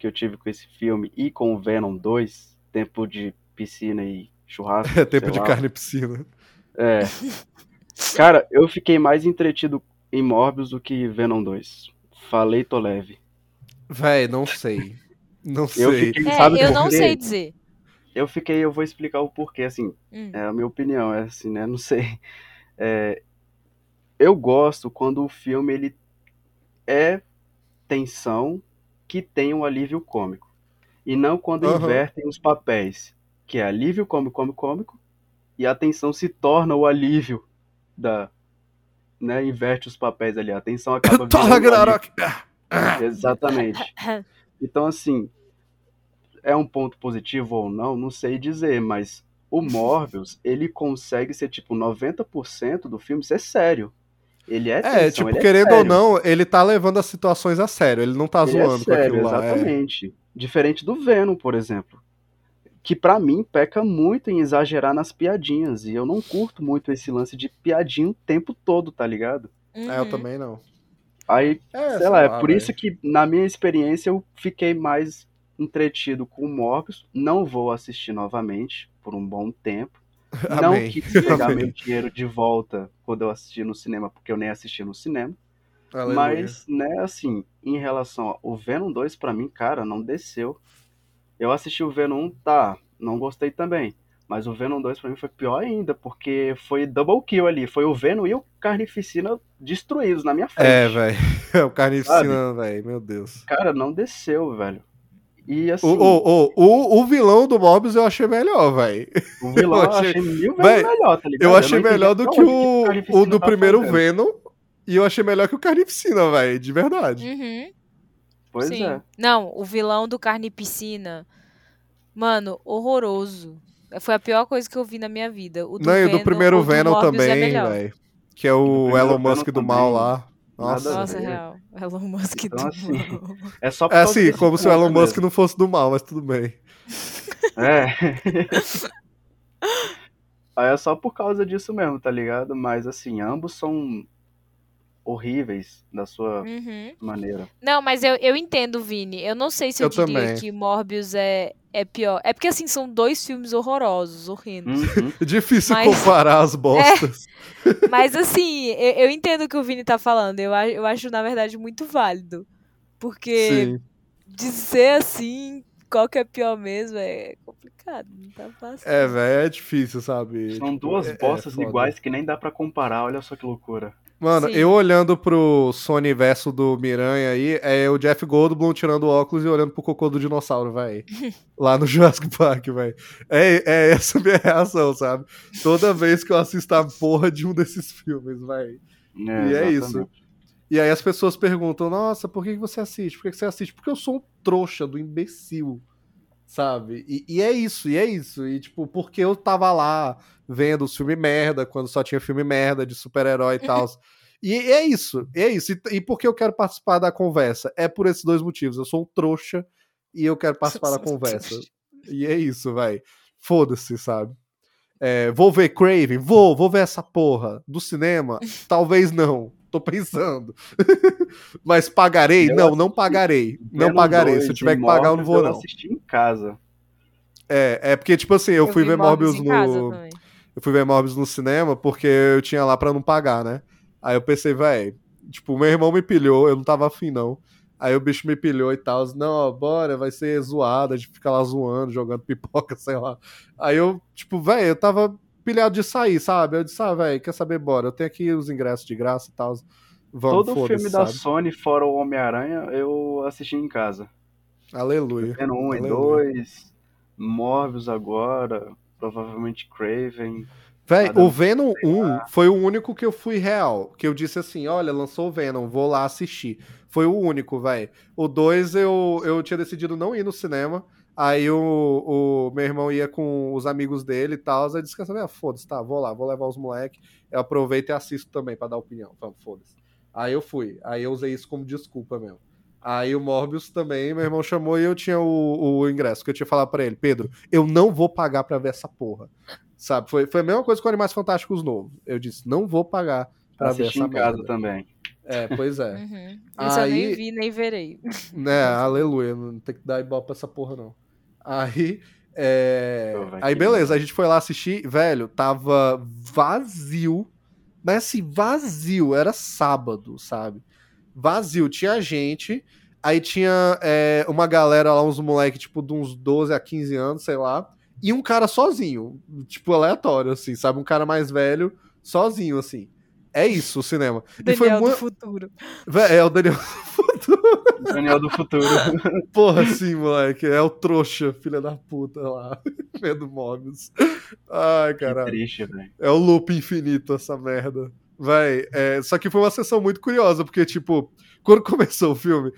que eu tive com esse filme e com o Venom 2, tempo de piscina e churrasco. É tempo sei de lá, carne e piscina. É. Cara, eu fiquei mais entretido em Morbius do que Venom 2. Falei, tô leve. Véi, não sei. Não Eu sei. fiquei, É, sabe eu não sei dizer. Eu fiquei, eu vou explicar o porquê, assim, Hum. é a minha opinião, é assim, né? Não sei. É, eu gosto quando o filme ele é tensão que tem um alívio cômico. E não quando Aham. invertem os papéis, que é alívio cômico, cômico, cômico, e a tensão se torna o alívio da. Né, inverte os papéis ali. A tensão acaba virando. Exatamente. Então, assim, é um ponto positivo ou não, não sei dizer, mas o Morbius, ele consegue ser, tipo, 90% do filme ser sério. Ele é É, tensão, tipo, ele é querendo ou sério. não, ele tá levando as situações a sério. Ele não tá Ele é zoando com sério, aquilo lá. é. exatamente. Diferente do Venom, por exemplo. Que pra mim peca muito em exagerar nas piadinhas. E eu não curto muito esse lance de piadinha o tempo todo, tá ligado? É, eu Uhum. também não. Aí É, sei lá, é por véi. isso que, na minha experiência, eu fiquei mais entretido com o Morbius. Não vou assistir novamente por um bom tempo. Não Amém. quis pegar Amém. meu dinheiro de volta quando eu assisti no cinema, porque eu nem assisti no cinema. Aleluia. Mas, né, assim, em relação ao Venom 2, pra mim, cara, não desceu. Eu assisti o Venom 1, tá, não gostei também. Mas o Venom 2 pra mim foi pior ainda, porque foi double kill ali. Foi o Venom e o Carnificina destruídos na minha frente. É, velho. É o carnificina, velho. Meu Deus. Cara, não desceu, velho. E assim, O, o, o, o, o vilão do Morbius eu achei melhor, velho. o vilão eu eu achei- achei, mil vezes melhor, tá ligado? Eu achei entendi melhor do que o, Carnificina o do tá primeiro fazendo. Venom. E eu achei melhor que o Carnificina, velho. De verdade. Uhum. Pois Sim. é. Não, o vilão do Carnificina. Mano, horroroso. Foi a pior coisa que eu vi na minha vida. O do Não, e o Venom, do primeiro o do Venom Morbius é também, melhor. velho. Que é o Elon Venom Musk do mal também. lá. Nossa. Nossa, ver. real. Elon Musk Então, do assim, mal. É só por É causa assim, como se o Elon Musk mesmo. não fosse do mal, mas tudo bem. É. Aí é só por causa disso mesmo, tá ligado? Mas assim, ambos são horríveis da sua Uhum. maneira. Não, mas eu, eu entendo, Vini. Eu não sei se eu, Eu diria também. que Morbius é, é pior. É porque, assim, são dois filmes horrorosos, horrendos. Uhum. É difícil Mas- comparar as bostas. Mas, assim, eu, eu entendo o que o Vini tá falando. Eu, eu acho, na verdade, muito válido. Porque Sim. dizer assim, qual que é pior mesmo, é complicado. Não tá fácil. É, velho, é difícil, sabe? São Tipo, duas é- é bostas foda. iguais que nem dá pra comparar, olha só que loucura. Mano, Sim. eu olhando pro Sony verso do Miranha aí, é o Jeff Goldblum tirando o óculos e olhando pro cocô do dinossauro, velho. Lá no Jurassic Park, velho. É, é essa a minha reação, sabe? Toda vez que eu assisto a porra de um desses filmes, velho. E é isso. E aí as pessoas perguntam, nossa, por que você assiste? Por que você assiste? Porque eu sou um trouxa do imbecil, sabe? E, e é isso, e é isso. E tipo, porque eu tava lá vendo os filmes merda, quando só tinha filme merda de super-herói e tal. E é isso, é isso. E, e por que eu quero participar da conversa? É por esses dois motivos. Eu sou um trouxa e eu quero participar da conversa. E é isso, vai. Foda-se, sabe? É, vou ver Craven? Vou, vou ver essa porra. Do cinema? Talvez não. Tô pensando. Mas pagarei? Eu não, não pagarei. Não pagarei. 2 Se eu tiver que pagar, eu não vou, Eu não. assisti em casa. É, é porque, tipo assim, eu, fui vi ver Morbius no. Eu fui ver Morbius no cinema porque eu tinha lá pra não pagar, né? Aí eu pensei, véi, tipo, meu irmão me pilhou, eu não tava afim, não. Aí o bicho me pilhou e tal. Não, ó, bora, vai ser zoada, a gente fica lá zoando, jogando pipoca, sei lá. Aí eu, tipo, véi, eu tava pilhado de sair, sabe? Eu disse, ah, véi, quer saber, bora. Eu tenho aqui os ingressos de graça e tal. Vamos, Todo filme da sabe? Sony, fora o Homem-Aranha, eu assisti em casa. Aleluia. Vendo um e Aleluia. dois, Morbius agora, provavelmente Craven. Véi, o Venom 1 foi o único que eu fui real. Que eu disse assim: olha, lançou o Venom, vou lá assistir. Foi o único, véi. O 2 eu, eu tinha decidido não ir no cinema. Aí o, o meu irmão ia com os amigos dele e tal. Aí disse: ah, foda-se, tá, vou lá, vou levar os moleques. Eu aproveito e assisto também pra dar opinião. Então, foda-se. Aí eu fui. Aí eu usei isso como desculpa mesmo. Aí o Morbius também, meu irmão chamou e eu tinha o, o ingresso, que eu tinha falado pra ele, Pedro, eu não vou pagar pra ver essa porra. Sabe? Foi, foi a mesma coisa com Animais Fantásticos Novo. Eu disse, não vou pagar pra ver Assisti essa em casa merda. também. É, pois é. Uhum. Isso eu nem Aí- vi, nem verei. né, aleluia, não tem que dar ibope pra essa porra, não. Aí, é... Vai Aí beleza, a gente foi lá assistir, velho, tava vazio, mas assim, vazio, era sábado, sabe? Vazio, tinha gente, aí tinha é, uma galera lá, uns moleque, tipo, de uns 12 a 15 anos, sei lá, e um cara sozinho, tipo, aleatório, assim, sabe? Um cara mais velho, sozinho, assim. É isso, o cinema. e foi Daniel do muito. futuro. Vé, É o Daniel Daniel do futuro. Porra, sim, moleque. É o trouxa, filha da puta lá. Vendo Mobius. Ai, que caralho. triste, velho. É o loop infinito essa merda. Vai. é, só que foi uma sessão muito curiosa, porque, tipo, quando começou o filme,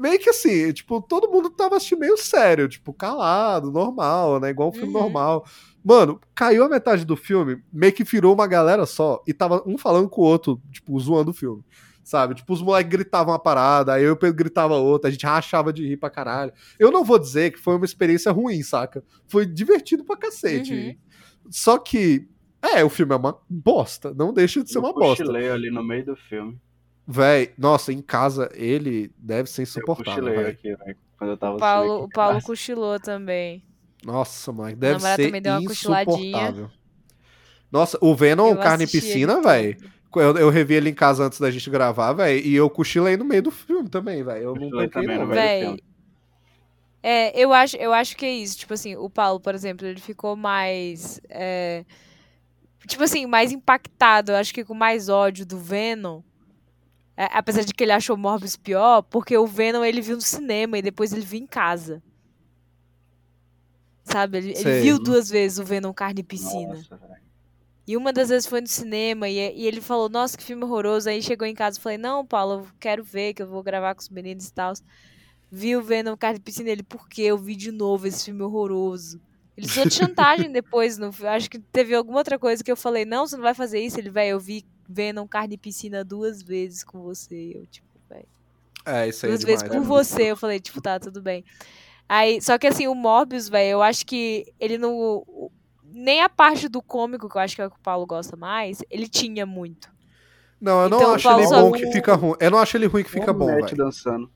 meio que assim, tipo, todo mundo tava assistindo meio sério, tipo, calado, normal, né? Igual um filme Uhum. normal. Mano, caiu a metade do filme, meio que virou uma galera só, e tava um falando com o outro, tipo, zoando o filme. Sabe? Tipo, os moleques gritavam uma parada, aí eu gritava outra, a gente rachava de rir pra caralho. Eu não vou dizer que foi uma experiência ruim, saca? Foi divertido pra cacete. Uhum. Só que, é, o filme é uma bosta. Não deixa de ser Eu uma bosta. cochilei ali no meio do filme. Véi, nossa, em casa ele deve ser Eu insuportável, cochilei véi. aqui, velho. Quando eu tava O Paulo, assistindo o Paulo cochilou também. Nossa, mãe, deve ser insuportável. Nossa, o Venom Eu Carne e Piscina, véi. Eu, eu revi ele em casa antes da gente gravar, véi, e eu cochilei no meio do filme também, véi. Eu não Cochilei não, no véi. meio do Véi, filme. É, eu acho, eu acho que é isso. Tipo assim, o Paulo, por exemplo, ele ficou mais. é, tipo assim, mais impactado. Eu acho que com mais ódio do Venom. é, apesar de que ele achou Morbius pior, porque o Venom ele viu no cinema e depois ele viu em casa. Sabe? Ele, ele viu duas vezes o Venom Carne e Piscina. Nossa. E uma das vezes foi no cinema e, e ele falou, nossa, que filme horroroso. Aí chegou em casa e falei, não, Paulo, eu quero ver, que eu vou gravar com os meninos e tal. Viu vendo Carne de Piscina ele, por quê? Eu vi de novo esse filme horroroso. Ele usou de chantagem depois, no, acho que teve alguma outra coisa que eu falei, não, você não vai fazer isso. Ele, velho, eu vi vendo Carne de Piscina duas vezes com você. Eu, tipo, velho. É, isso aí é Duas demais. vezes por né? você. Eu falei, tipo, tá, tudo bem. Aí, só que assim, o Morbius, velho, eu acho que ele não. Nem a parte do cômico, que eu acho que é o que o Paulo gosta mais, ele tinha muito. Não, eu não Então, acho ele bom que fica ruim. Eu não acho ele ruim que fica O bom, Matt velho. dançando.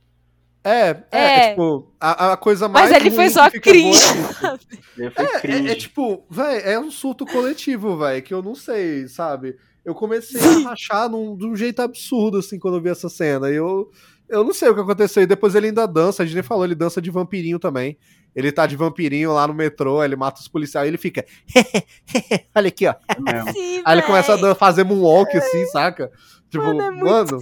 É, é, É. tipo, a, a coisa mais. Mas ele foi só é cringe. Ele foi É, cringe. é, é tipo, véi, é um surto coletivo, véi, que eu não sei, sabe? Eu comecei a rachar num, de um jeito absurdo, assim, quando eu vi essa cena. E eu, eu não sei o que aconteceu. E depois ele ainda dança, a gente nem falou, ele dança de vampirinho também. Ele tá de vampirinho lá no metrô, ele mata os policiais e ele fica. Olha aqui, ó. É. Sim, Aí ele começa a fazer moonwalk, assim, saca? Tipo, Mano, é muito mano,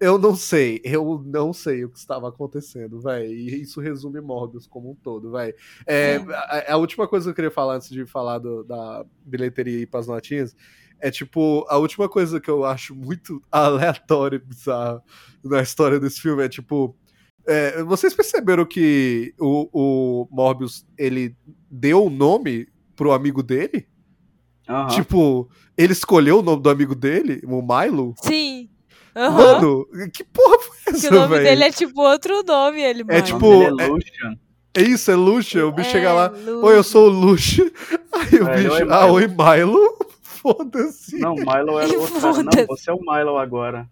eu não sei, eu não sei o que estava acontecendo, velho. E isso resume Morbius como um todo, velho. É, a, a última coisa que eu queria falar antes de falar do- da bilheteria e ir pras notinhas é tipo, a última coisa que eu acho muito aleatória e bizarra na história desse filme é tipo. é, vocês perceberam que o, o Morbius ele deu o nome pro amigo dele? Aham. Tipo, ele escolheu o nome do amigo dele, o Milo? Sim. Aham. Mano, que porra foi Que essa, o nome velho? dele é tipo outro nome, ele, mano. É O tipo, nome dele é- é. É isso, é Luxa. O bicho É, chega lá. Oi, eu sou o Luxa. Aí o É, bicho. oi, ah, Milo." oi, Milo. Foda-se. Não, Milo era o outro cara. Não, você é o Milo agora.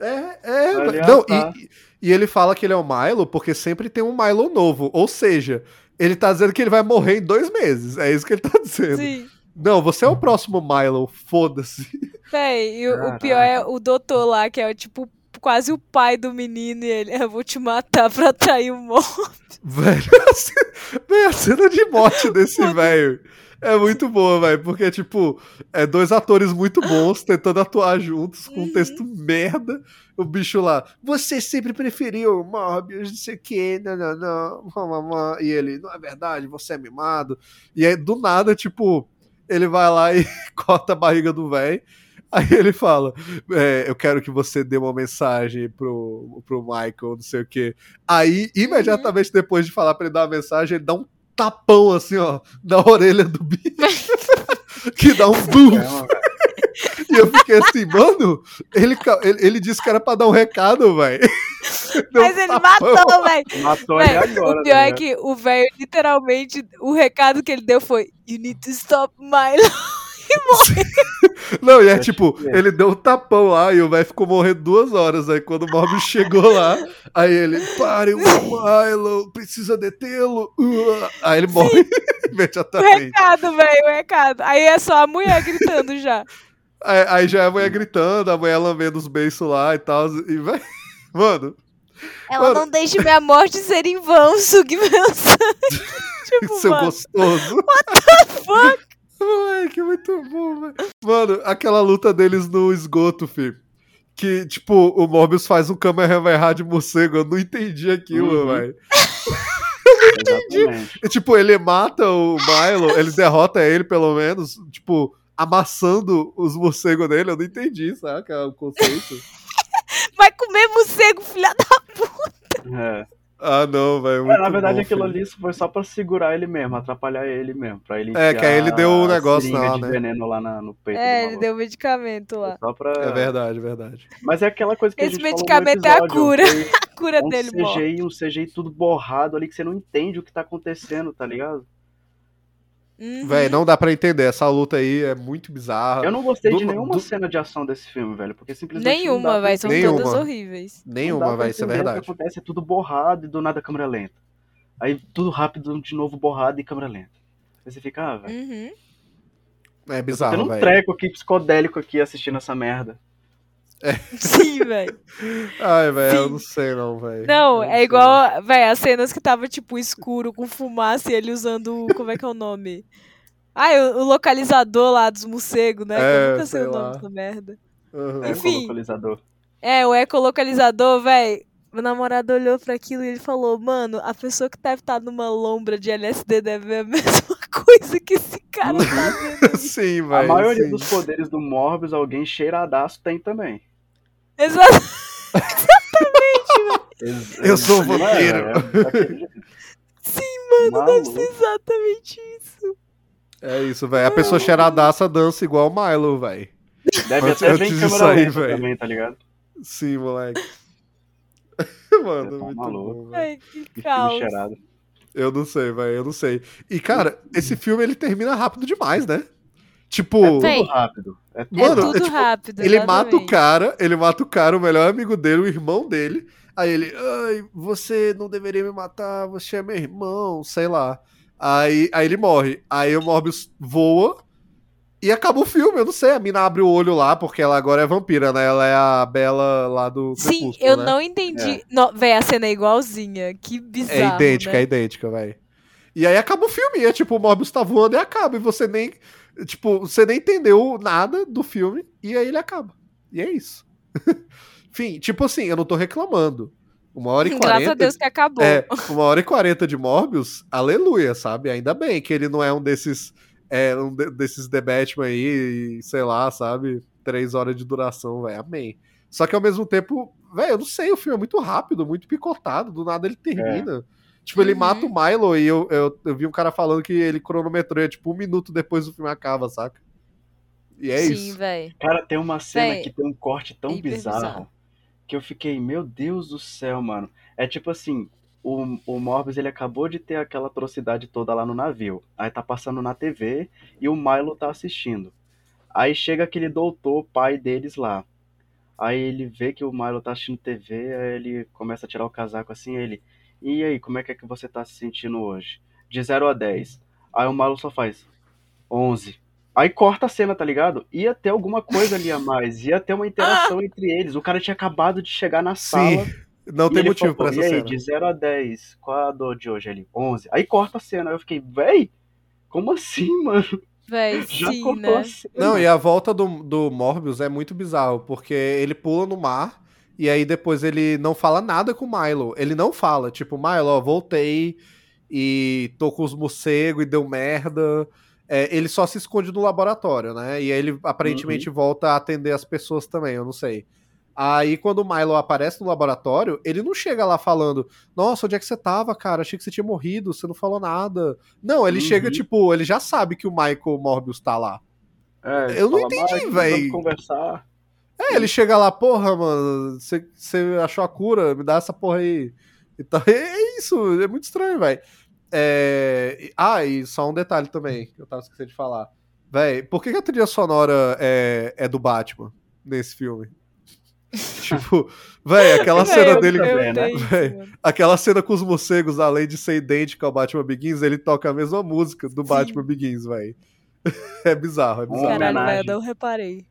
É, é. Ah, não, tá. e, e ele fala que ele é o Milo porque sempre tem um Milo novo. Ou seja, ele tá dizendo que ele vai morrer em dois meses. É isso que ele tá dizendo. Sim. Não, você é o próximo Milo. Foda-se. Véi, e o, o pior é o doutor lá, que é tipo quase o pai do menino, e ele, eu vou te matar pra atrair o morro. Velho, a cena, velho, a cena de morte desse velho É muito boa, velho, porque, tipo, é dois atores muito bons tentando atuar juntos com um Uhum. texto merda. O bicho lá, você sempre preferiu Morbius, não sei o que, não, não, não. E ele, não é verdade, você é mimado. E aí, do nada, tipo, ele vai lá e corta a barriga do velho. Aí ele fala: é, Eu quero que você dê uma mensagem pro, pro Michael, não sei o que. Aí, imediatamente depois de falar pra ele dar uma mensagem, ele dá um tapão assim, ó, na orelha do bicho. que dá um boom. Não, velho. E eu fiquei assim, mano, ele, ele, ele disse que era pra dar um recado, velho. Mas um ele tapão. matou, velho. Matou ele Véi, agora. o pior é né? que o velho, literalmente, o recado que ele deu foi: You need to stop Milo. Não, e é tipo, ver. ele deu um tapão lá e o velho ficou morrendo duas horas. Aí quando o Morbius chegou lá, aí ele, pare o Milo, precisa detê-lo. Uh, Aí ele morre O imediatamente. recado, velho, o recado. Aí é só a mulher gritando já. Aí, aí já é a mulher gritando, a mulher lambendo os beiços lá e tal. E, véi, mano, Ela Mano. não deixe minha morte ser em vão, sugue meu sangue. tipo, seu mano, gostoso. fuck? Moleque, muito bom, velho. Mano, aquela luta deles no esgoto, filho. Que, tipo, o Morbius faz um Kamehameha de morcego. Eu não entendi aquilo, Uhum. velho. Exatamente. E, tipo, ele mata o Milo, ele derrota ele, pelo menos, tipo, amassando os morcegos dele. Eu não entendi, saca? O conceito. Vai comer morcego, filha da. É. Ah, não, velho. É, muito na verdade, bom, aquilo filho. ali foi só pra segurar ele mesmo, atrapalhar ele mesmo. Pra ele É, que aí ele deu o a negócio lá, de né? veneno lá na- no peito. É, ele deu medicamento lá. Só pra... É verdade, verdade. Mas é aquela coisa que a Esse gente falou no medicamento é a episódio, cura. A cura um dele morre. CGI, um CGI tudo borrado ali que você não entende o que tá acontecendo, tá ligado? Uhum. Véi, não dá pra entender. Essa luta aí é muito bizarra. Eu não gostei do- de nenhuma do- cena de ação desse filme, velho, porque simplesmente Nenhuma, vai, são. Nenhuma. todas horríveis. Nenhuma, véi, isso é entender O verdade. que acontece é tudo borrado e do nada câmera lenta. Aí tudo rápido, de novo borrado e câmera lenta. Aí você fica, ah, velho. Uhum. É bizarro, um velho. treco aqui psicodélico aqui assistindo essa merda. Sim, velho. Ai, velho, eu não sei não, velho. Não, é igual, velho, as cenas que tava, tipo, escuro, com fumaça e ele usando, como é que é o nome? Ah, o, o localizador lá dos morcegos, né? É, eu nunca sei, sei o nome lá. dessa merda. Uhum. É, Enfim. com o localizador. É, o ecolocalizador, velho. Meu namorado olhou pra aquilo e ele falou, mano, a pessoa que deve estar numa lombra de LSD deve ver a mesma coisa que esse cara tá vendo. Sim, velho. A maioria sim. dos poderes do Morbius, alguém cheiradaço tem também. Exato. Ex- Eu sou não é, é. Sim, mano, deve ser exatamente isso. É isso, velho. A pessoa cheiradaça dança igual o Milo, velho. Deve Antes- até antes ver em disso câmera aí, velho. também, tá ligado? Sim, moleque. Mano, tá muito maluco. bom. Ai, que caos. Eu não sei, velho, eu não sei. E, cara, esse filme, ele termina rápido demais, né? Tipo, É tudo rápido. É tudo É Mano, tudo é tipo, rápido. ele mata o exatamente. cara, ele mata o cara, o melhor amigo dele, o irmão dele. Aí ele, ai, você não deveria me matar, você é meu irmão, sei lá. Aí, aí ele morre. Aí o Morbius voa e acaba o filme. Eu não sei, a mina abre o olho lá, porque ela agora é vampira, né? Ela é a Bela lá do Sim, eu né? não entendi. Não, véi, a cena é igualzinha. Que bizarro. É idêntica, né? é idêntica, velho. E aí acaba o filme, e é tipo, o Morbius tá voando e acaba, e você nem. Tipo, você nem entendeu nada do filme, e aí ele acaba. E é isso. Enfim, tipo assim, eu não tô reclamando. Uma hora e Graças a quarenta. Deus que acabou. É, uma hora e quarenta de Morbius, aleluia, sabe? Ainda bem que ele não é um desses. É, um de- desses The Batman aí, e, sei lá, sabe? Três horas de duração, velho. Amém. Só que ao mesmo tempo, velho, eu não sei, o filme é muito rápido, muito picotado, do nada ele termina. Tipo, ele Uhum. mata o Milo e eu, eu, eu vi um cara falando que ele cronometrou, é tipo um minuto depois do filme acaba, saca? E é Sim, isso. velho. Cara, tem uma cena Véi, que tem um corte tão hiper bizarro, bizarro. que eu fiquei, meu Deus do céu, mano. É tipo assim, o, o Morbius ele acabou de ter aquela atrocidade toda lá no navio. Aí tá passando na TV e o Milo tá assistindo. Aí chega aquele doutor, pai deles lá. Aí ele vê que o Milo tá assistindo TV, aí ele começa a tirar o casaco assim, ele. E aí, como é que é que você tá se sentindo hoje? De 0 a 10. Aí o Milo só faz 11. Aí corta a cena, tá ligado? Ia ter alguma coisa ali a mais, ia ter uma interação entre eles. O cara tinha acabado de chegar na sala. Não e tem ele motivo falou, pra essa e aí, cena. de 0 a 10, qual a dor de hoje ali? 11. Aí corta a cena. Aí eu fiquei, véi, Como assim, mano? Véi, Já sim, cortou né? a cena. Não, e a volta do, do Morbius é muito bizarro, porque ele pula no mar e aí depois ele não fala nada com o Milo. Ele não fala, tipo, Milo, ó, voltei e tô com os morcegos e deu merda. É, ele só se esconde no laboratório, né? E aí ele aparentemente volta a atender as pessoas também, eu não sei. Aí quando o Milo aparece no laboratório, ele não chega lá falando: Nossa, onde é que você tava, cara? Achei que você tinha morrido, você não falou nada. Não, ele Uhum. chega, tipo, ele já sabe que o Michael Morbius tá lá. É, Eu não entendi. Vamos conversar. É, ele chega lá, porra, mano, você você achou a cura, me dá essa porra aí. Então, é isso, é muito estranho, velho. É... Ah, e só um detalhe também, que eu tava esquecendo de falar. Véi, por que, que a trilha sonora é, é do Batman nesse filme? tipo, véi, aquela cena eu- dele. eu né? odeio isso, Véi, mano. Aquela cena com os morcegos, além de ser idêntica ao Batman Begins, ele toca a mesma música do Sim. Batman Begins, velho. É bizarro, é bizarro. Caralho, velho, eu reparei.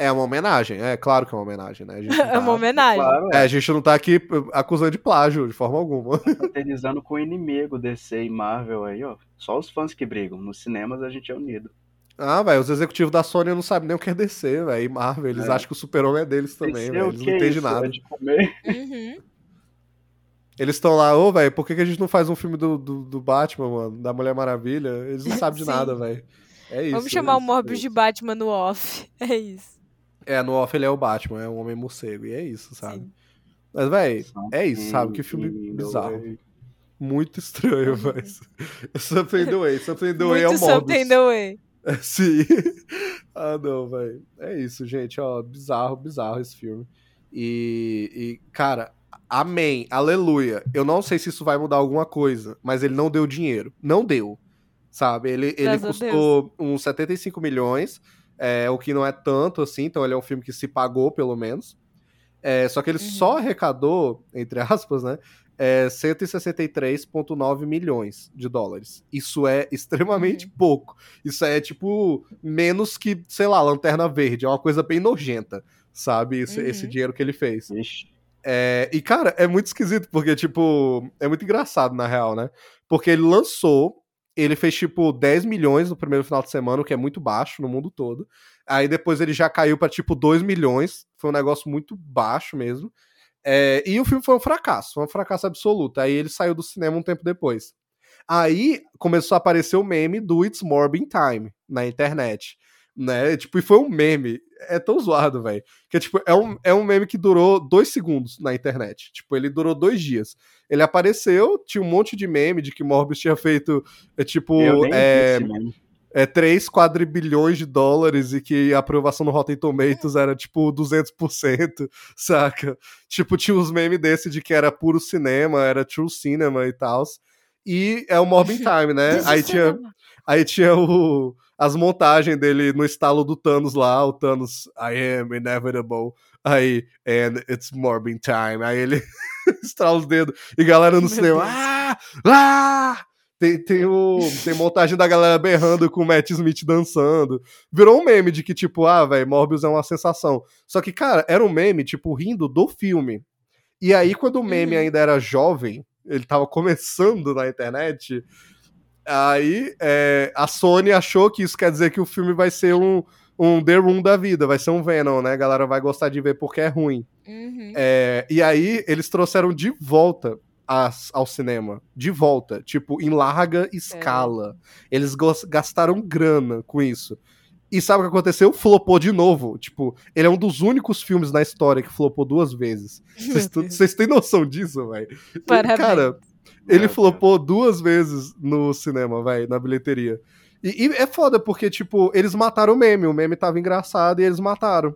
É uma homenagem, é claro que é uma homenagem, né? A gente não É uma tá- homenagem. Claro, É, a gente não tá aqui acusando de plágio de forma alguma. fraternizando com o inimigo DC e Marvel aí, ó. Só os fãs que brigam. Nos cinemas a gente é unido. Ah, velho, os executivos da Sony não sabem nem o que é DC, velho. E Marvel, eles É. acham que o super-homem é deles também, velho. o Eles não é entendem isso? nada. É. Uhum. Eles estão lá, ô, velho, por que, que a gente não faz um filme do, do, do Batman, mano? Da Mulher Maravilha? Eles não sabem de nada, velho. É isso. Vamos é chamar o isso, Morbius é de. Batman no off. É isso. É, no off ele é o Batman, é um homem morcego, e é isso, sabe? Sim. Mas, velho, é isso, sabe? Que filme bizarro. Muito estranho, Uhum. velho. Something in the way. Something in the way é o Morbius. something the way. Sim. ah, não, velho. É isso, gente. Ó, bizarro, bizarro esse filme. E, e, cara, amém, aleluia. Eu não sei se isso vai mudar alguma coisa, mas ele não deu dinheiro. Não deu. Sabe? Ele, ele Graças custou uns 75 milhões, é, o que não é tanto assim, então ele é um filme que se pagou, pelo menos. É, só que ele Uhum. só arrecadou, entre aspas, né? É 163,9 milhões de dólares. Isso é extremamente Uhum. pouco. Isso é tipo menos que, sei lá, Lanterna Verde. É uma coisa bem nojenta, sabe? Esse, Uhum. esse dinheiro que ele fez. Ixi. É, e, cara, é muito esquisito, porque, tipo, é muito engraçado, na real, né? Porque ele lançou, ele fez, tipo, 10 milhões no primeiro final de semana, o que é muito baixo no mundo todo. Aí depois ele já caiu pra, tipo, 2 milhões. Foi um negócio muito baixo mesmo. É, e o filme foi um fracasso, foi um fracasso absoluto. Aí ele saiu do cinema um tempo depois. Aí começou a aparecer o meme do It's Morbin Time na internet. Né? Tipo, e foi um meme. É tão zoado, velho. Que tipo, é um, é um meme que durou dois segundos na internet. Tipo, ele durou dois dias. Ele apareceu, tinha um monte de meme de que Morbius tinha feito, é, tipo, Eu nem vi é, esse meme. É 3 quadrilhões de dólares e que a aprovação no Rotten Tomatoes era tipo 200%, saca? Tipo, tinha uns memes desse de que era puro cinema, era true cinema e tal. E é o Morbin Time, né? Aí tinha, aí tinha o, as montagens dele no estalo do Thanos lá, o Thanos, I am inevitable. Aí, and it's Morbin Time. Aí ele estrala os dedos e galera no Meu cinema, Deus. ah! Ah! Tem, tem, o, tem montagem da galera berrando com o Matt Smith dançando. Virou um meme de que, tipo, ah, velho, Morbius é uma sensação. Só que, cara, era um meme, tipo, rindo do filme. E aí, quando o meme Uhum. ainda era jovem, ele tava começando na internet, aí é, a Sony achou que isso quer dizer que o filme vai ser um, um The Room da vida, vai ser um Venom, né? A galera vai gostar de ver porque é ruim. Uhum. É, e aí eles trouxeram de volta as- ao cinema. De volta. Tipo, em larga escala. Eles gos- gastaram grana com isso. E sabe o que aconteceu? Flopou de novo. Tipo, ele é um dos únicos filmes na história que flopou duas vezes. Vocês têm noção disso, velho? Parabéns. Cara, ele Meu flopou duas vezes no cinema, velho, na bilheteria. E, e é foda, porque, tipo, eles mataram o meme. O meme tava engraçado e eles mataram.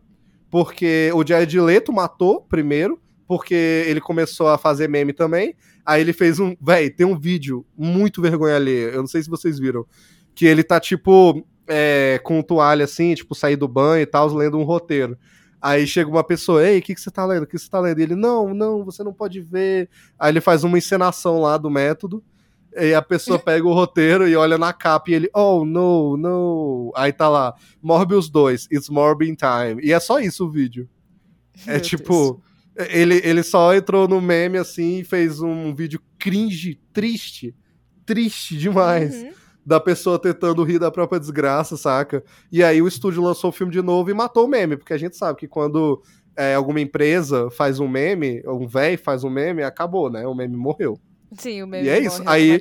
Porque o Jared Leto matou primeiro, porque ele começou a fazer meme também. Aí ele fez um. Véi, tem um vídeo muito vergonha alheia. Eu não sei se vocês viram. Que ele tá, tipo, é, com toalha assim, tipo, sair do banho e tal, lendo um roteiro. Aí chega uma pessoa, ei, o que, que você tá lendo? O que você tá lendo? E ele, não, não, você não pode ver. Aí ele faz uma encenação lá do método. E a pessoa pega o roteiro e olha na capa e ele, oh, no, no. Aí tá lá, Morbius 2, It's Morbin Time. E é só isso o vídeo. É Meu tipo, ele, ele só entrou no meme assim e fez um vídeo cringe, triste, triste demais, Uhum. da pessoa tentando rir da própria desgraça, saca? E aí o estúdio lançou o filme de novo e matou o meme, porque a gente sabe que quando é, alguma empresa faz um meme, um véi faz um meme, acabou, né? O meme morreu. Sim, o meme E é isso. Aí-.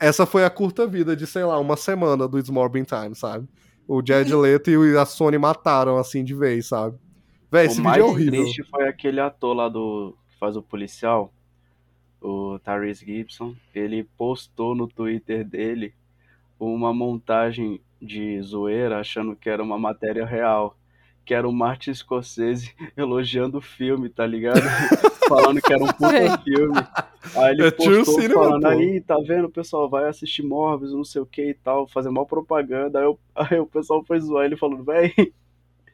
Essa foi a curta vida de, sei lá, uma semana do It's Morbin Time, sabe? O Jared Leto e a Sony mataram assim de vez, sabe? Véi, esse o vídeo mais é horrível. triste foi aquele ator lá do que faz o policial, o Tyrese Gibson. Ele postou no Twitter dele uma montagem de zoeira achando que era uma matéria real. Que era o Martin Scorsese elogiando o filme, tá ligado? falando que era um puta filme. Aí ele É postou cinema, falando, pô. aí, tá vendo, pessoal, vai assistir Morbius, não sei o que e tal, fazer mal propaganda. Aí, eu- aí o pessoal foi zoar ele falando, véi,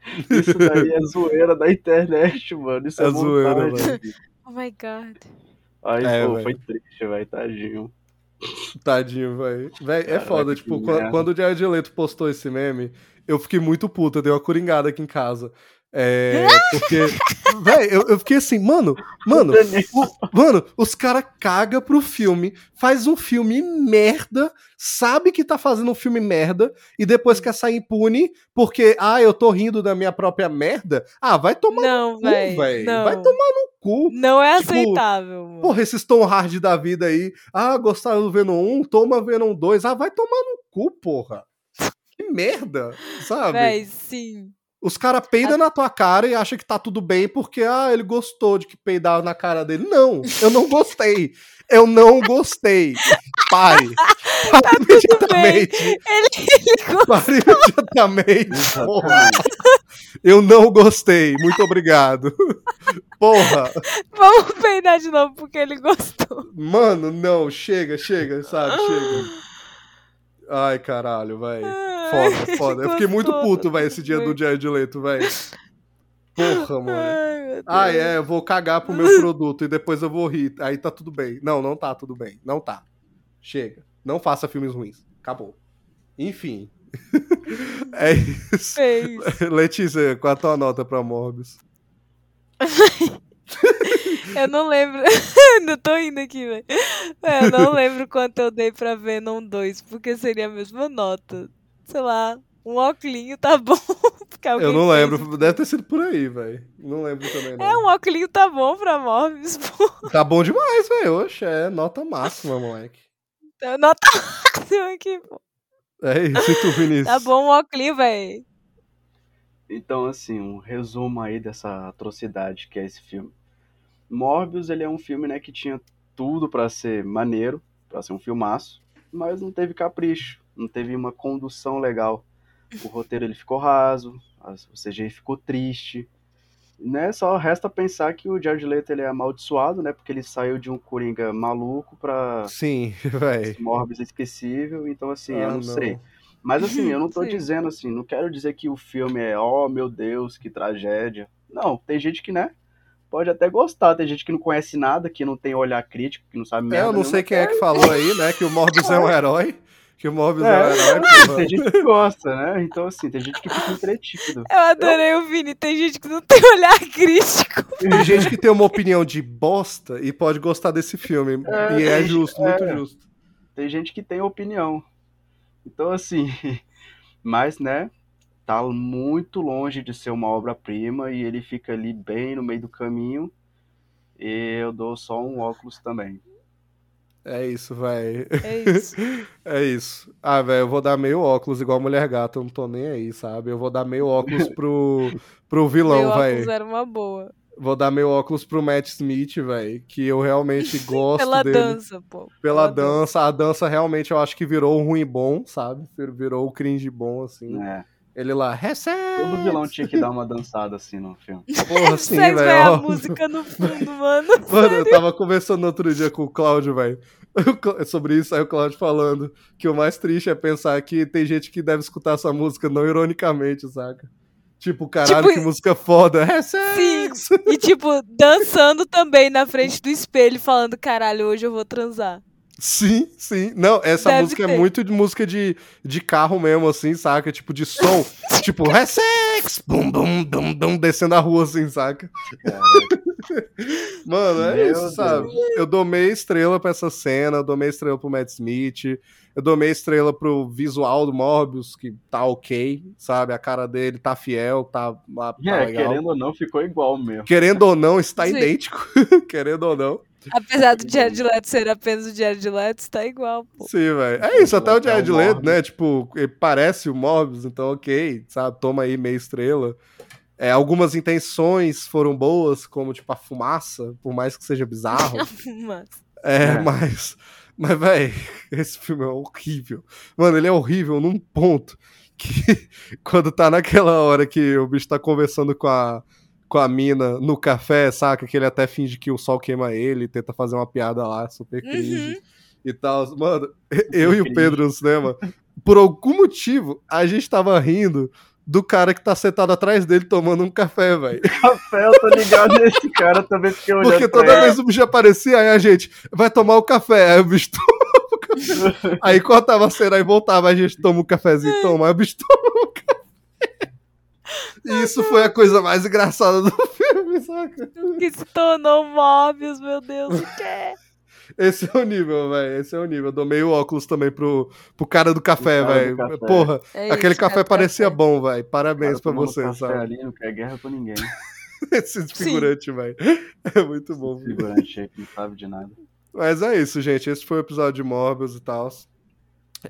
isso daí é zoeira da internet, mano. Isso é, É zoeira, montagem. Oh my god. Aí, É, pô, foi triste, velho, tadinho. Tadinho, velho. Véi, é foda, tipo, merda. quando o Jared Leto postou esse meme, eu fiquei muito puto, eu dei uma coringada aqui em casa. É, porque, véi, eu, eu fiquei assim, mano, mano, o- mano, os caras cagam pro filme, faz um filme merda, sabe que tá fazendo um filme merda, e depois quer sair impune porque, ah, eu tô rindo da minha própria merda. Ah, vai tomar Não, no cu, velho. velho. Não. Vai tomar no cu. Não é Tipo, aceitável, mano. Porra, esses Tom Hard da vida aí. Ah, gostaram do Venom 1? Toma Venom 2. Ah, vai tomar no cu, porra. Que merda, sabe? Véi, sim. Os caras peidam na tua cara e acham que tá tudo bem porque, ah, ele gostou de que peidaram na cara dele. Não, eu não gostei. Eu não gostei. Pare. Pare imediatamente. Ele, ele gostou. Pare imediatamente. Porra. Eu não gostei. Muito obrigado. Porra. Vamos peidar de novo porque ele gostou. Mano, não, chega, chega, sabe? Chega. Ai, caralho, vai. Foda, foda. Eu fiquei muito puto, vai, esse dia do Jared Leto, vai. Porra, mano. Ai. Ah, é, eu vou cagar pro meu produto e depois eu vou rir. Aí tá tudo bem. Não, não tá tudo bem. Não tá. Chega. Não faça filmes ruins. Acabou. Enfim. é isso. Fez. Letícia, qual a tua nota pra Morbius? Eu não lembro. Ainda tô indo aqui, velho. Eu não lembro quanto eu dei pra Venom 2, porque seria a mesma nota. Sei lá, um óculinho tá bom. Eu não fez. lembro. Deve ter sido por aí, velho. Não lembro também, não. É, um óculinho tá bom pra Morbius, pô. Tá bom demais, velho. Oxe, é nota máxima, moleque. Então, Nota máxima aqui, pô. É isso, e tu, Vinícius? Tá bom um óculinho, velho. Então, assim, um resumo aí dessa atrocidade que é esse filme. Morbius, ele é um filme, né, que tinha tudo pra ser maneiro, pra ser um filmaço, mas não teve capricho, não teve uma condução legal. O roteiro ele ficou raso, as- o CGI ficou triste. Né, só resta pensar que o Jared Leto ele é amaldiçoado, né, porque ele saiu de um Coringa maluco pra Sim, velho. Morbius esquecível, então assim, eu Ah, não, não. sei. Mas assim, eu não tô Sim. dizendo assim, não quero dizer que o filme é, oh meu Deus, que tragédia. Não, tem gente que, né, pode até gostar, tem gente que não conhece nada, que não tem olhar crítico, que não sabe É, merda eu não sei quem é que falou aí, né? Que o Morbius é um herói. Que o Morbius é, É. um herói. porra. Tem gente que gosta, né? Então assim, tem gente que fica entretido. Eu adorei o Vini. Tem gente que não tem olhar crítico. Tem gente que tem uma opinião de bosta e pode gostar desse filme. É, e é justo, muito é. justo. Tem gente que tem opinião. Então assim, mas né, tá muito longe de ser uma obra-prima e ele fica ali bem no meio do caminho. E eu dou só um óculos também. É isso, vai. É isso. É isso. Ah, velho, eu vou dar meio óculos igual mulher gata, eu não tô nem aí, sabe? Eu vou dar meio óculos pro, pro Meu vilão, óculos velho. era uma boa. Vou dar meio óculos pro Matt Smith, velho. Que eu realmente gosto Pela dele. dança, pô. Pela dança. A dança realmente eu acho que virou o ruim bom, sabe? Virou o cringe bom, assim. É, Ele lá, recebe! todo vilão tinha que dar uma dançada assim no filme. Porra, sim, velho. a ó. música no fundo, mano. Mano, eu tava conversando outro dia com o Cláudio, velho. Sobre isso, aí o Cláudio falando que o mais triste é pensar que tem gente que deve escutar essa música não ironicamente, saca? Tipo, caralho, Tipo, que música foda. É sexo! E tipo, dançando também na frente do espelho, falando, caralho, hoje eu vou transar. Sim, sim. Não, essa Deve música é ter. muito de música de, de carro mesmo, assim, saca? Tipo, de som. tipo, é sex! Bum, bum, dum, dum, descendo a rua, assim, saca? Mano, é Meu isso, Deus. sabe? Eu dou meia estrela pra essa cena, eu dou meia estrela pro Matt Smith, eu dou meia estrela pro visual do Morbius, que tá ok, sabe? A cara dele tá fiel, tá, tá É, legal. querendo ou não, ficou igual mesmo. Querendo ou não, está Sim. idêntico. Querendo ou não. Apesar do Jared Leto ser apenas o Jared Leto, tá igual, pô. Sim, velho. É isso, até o o Jared Leto, Morbius. né? Tipo, ele parece o Morbius, então ok, sabe? Toma aí meia estrela. É, algumas intenções foram boas, como tipo a fumaça, por mais que seja bizarro. Mano. É, É. mas. Mas, véi, esse filme é horrível. Mano, ele é horrível num ponto que quando tá naquela hora que o bicho tá conversando com a, com a mina no café, saca? Que ele até finge que o sol queima ele, tenta fazer uma piada lá, super cringe Uhum. e tal. Mano, eu e o Pedro no cinema, por algum motivo, a gente tava rindo do cara que tá sentado atrás dele tomando um café, velho. Rafael, tô ligado nesse cara também, porque eu Porque toda vez o bicho aparecia, aí a gente vai tomar o café, aí o bicho toma o café. Aí cortava a cena e voltava, a gente toma um cafezinho, toma, aí o bicho toma o café. E isso foi a coisa mais engraçada do filme, saca? Que se tornou Mobius, meu Deus, o que é? Esse é o nível, velho. Esse é o nível. Eu dou meio óculos também pro, pro cara do café, cara velho. café. Porra, É aquele isso, café cara, parecia café. bom, velho. Parabéns pra tomando você, café sabe? ali, não quer guerra com ninguém. Esse desfigurante, velho. É muito bom, viu? Figurante aí que não sabe de nada. Mas é isso, gente. Esse foi o episódio de Morbius e tal.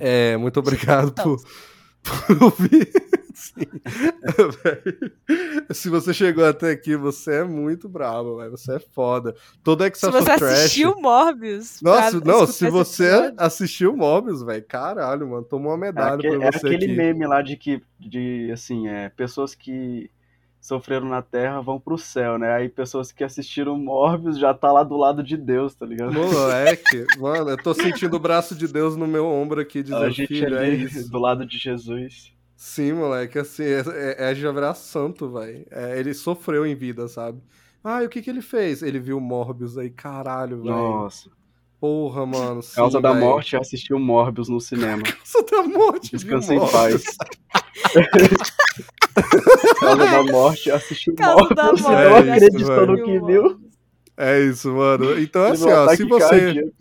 É, muito obrigado por, por ouvir. Se você chegou até aqui, você é muito bravo, velho. Você é foda. Todo Se Excel você Trash. assistiu Morbius. Nossa, não, se você episódio, assistiu Morbius, velho, caralho, mano, tomou uma É, medalha aquele, pra é você aquele aqui. meme lá de que, de, assim, é, pessoas que sofreram na Terra vão pro céu, né? Aí pessoas que assistiram Morbius já tá lá do lado de Deus, tá ligado? Moleque, mano, eu tô sentindo o braço de Deus no meu ombro aqui, a dizendo, gente filho, é isso. do lado de Jesus. Sim, moleque, assim, é, é, é já virar santo, velho. É, ele sofreu em vida, sabe? Ah, e o que que ele fez? Ele viu Morbius aí, caralho, velho. Nossa. Porra, mano. Sim, Causa da véi. morte, assistiu Morbius no cinema. Causa da morte. Descansa em paz. Causa da morte, assistiu Causa da Morbius. morte, Não É isso, acreditou no que viu. É isso, mano. Então, assim, ó, se você,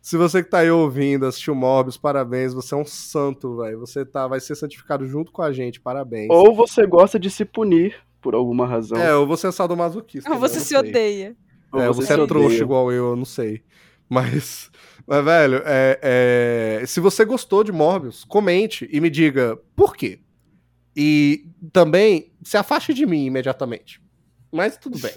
se você que tá aí ouvindo, assistiu Morbius, parabéns. Você é um santo, velho. Você tá, vai ser santificado junto com a gente, parabéns. Ou você gosta de se punir por alguma razão. É, ou você é sadomasoquista. Ou né? você não se odeia. Ou É, você, se é odeia. trouxa igual eu, eu não sei. Mas, mas velho, é, é, se você gostou de Morbius, comente e me diga por quê. E também se afaste de mim imediatamente. Mas tudo bem.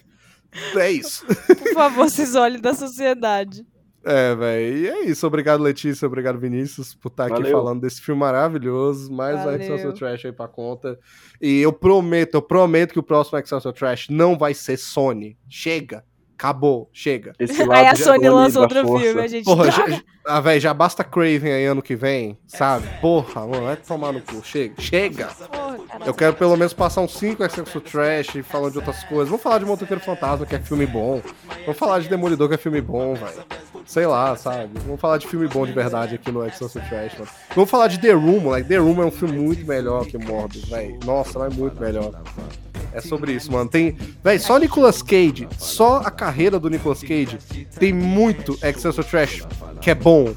É isso. Por favor, se isole da sociedade. É, velho. E é isso. Obrigado, Letícia. Obrigado, Vinícius, por estar aqui falando desse filme maravilhoso. Mais um Valeu. Excelsior Trash aí pra conta. E eu prometo, eu prometo que o próximo Excelsior Trash não vai ser Sony. Chega. Acabou. Chega. Esse Aí a Sony lança outro força. filme, a gente. Porra, droga. já, ah, velho, já basta Craven aí ano que vem, sabe? Porra, mano, vai tomar no cu. Chega. Chega. Porra. Eu quero pelo menos passar uns 5 Excelsior Trash falando de outras coisas. Vamos falar de Motoqueiro Fantasma, que é filme bom. Vamos falar de Demolidor, que é filme bom, velho. Sei lá, sabe? Vamos falar de filme bom de verdade aqui no Excelsior Trash, mano. Vamos falar de The Room, moleque. The Room é um filme muito melhor que Morbius, velho. Nossa, mas muito melhor. É sobre isso, mano. Tem. Véi, só Nicolas Cage, só a carreira do Nicolas Cage tem muito Excelsior Trash que é bom,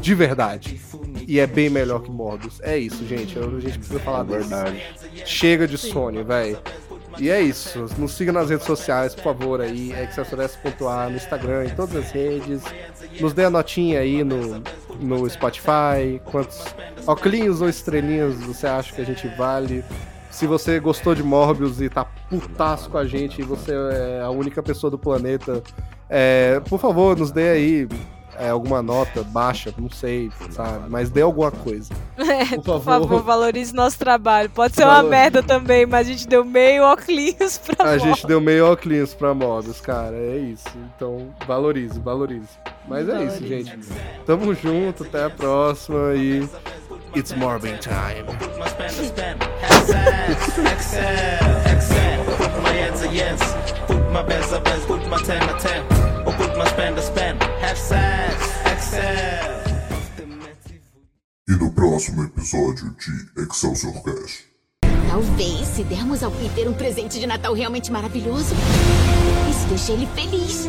de verdade. E é bem melhor que Morbius. É isso, gente. A gente precisa falar É disso. verdade. Chega de Sony, velho. E é isso. Nos siga nas redes sociais, por favor, aí. Excelsior.a no Instagram, em todas as redes. Nos dê a notinha aí no, no Spotify. Quantos oclinhos ou estrelinhas você acha que a gente vale? Se você gostou de Morbius e tá putaço com a gente e você é a única pessoa do planeta, é, por favor, nos dê aí é, alguma nota baixa, não sei, sabe? Mas dê alguma coisa. É, Por por favor. favor, valorize nosso trabalho. Pode ser uma Valor- merda também, mas a gente deu meio óculos pra A gente deu meio óculos pra Morbius, cara. É isso. Então, valorize, valorize. Mas é isso, Valorize. gente. Tamo junto, até a próxima e. It's Morbin time. my. Put best a best. Put my ten ten. Or put my spend a spend. Half. E no próximo episódio de Excelsior Cast. Talvez, se der uma demos ao Peter um presente de Natal realmente maravilhoso. Isso deixa ele feliz.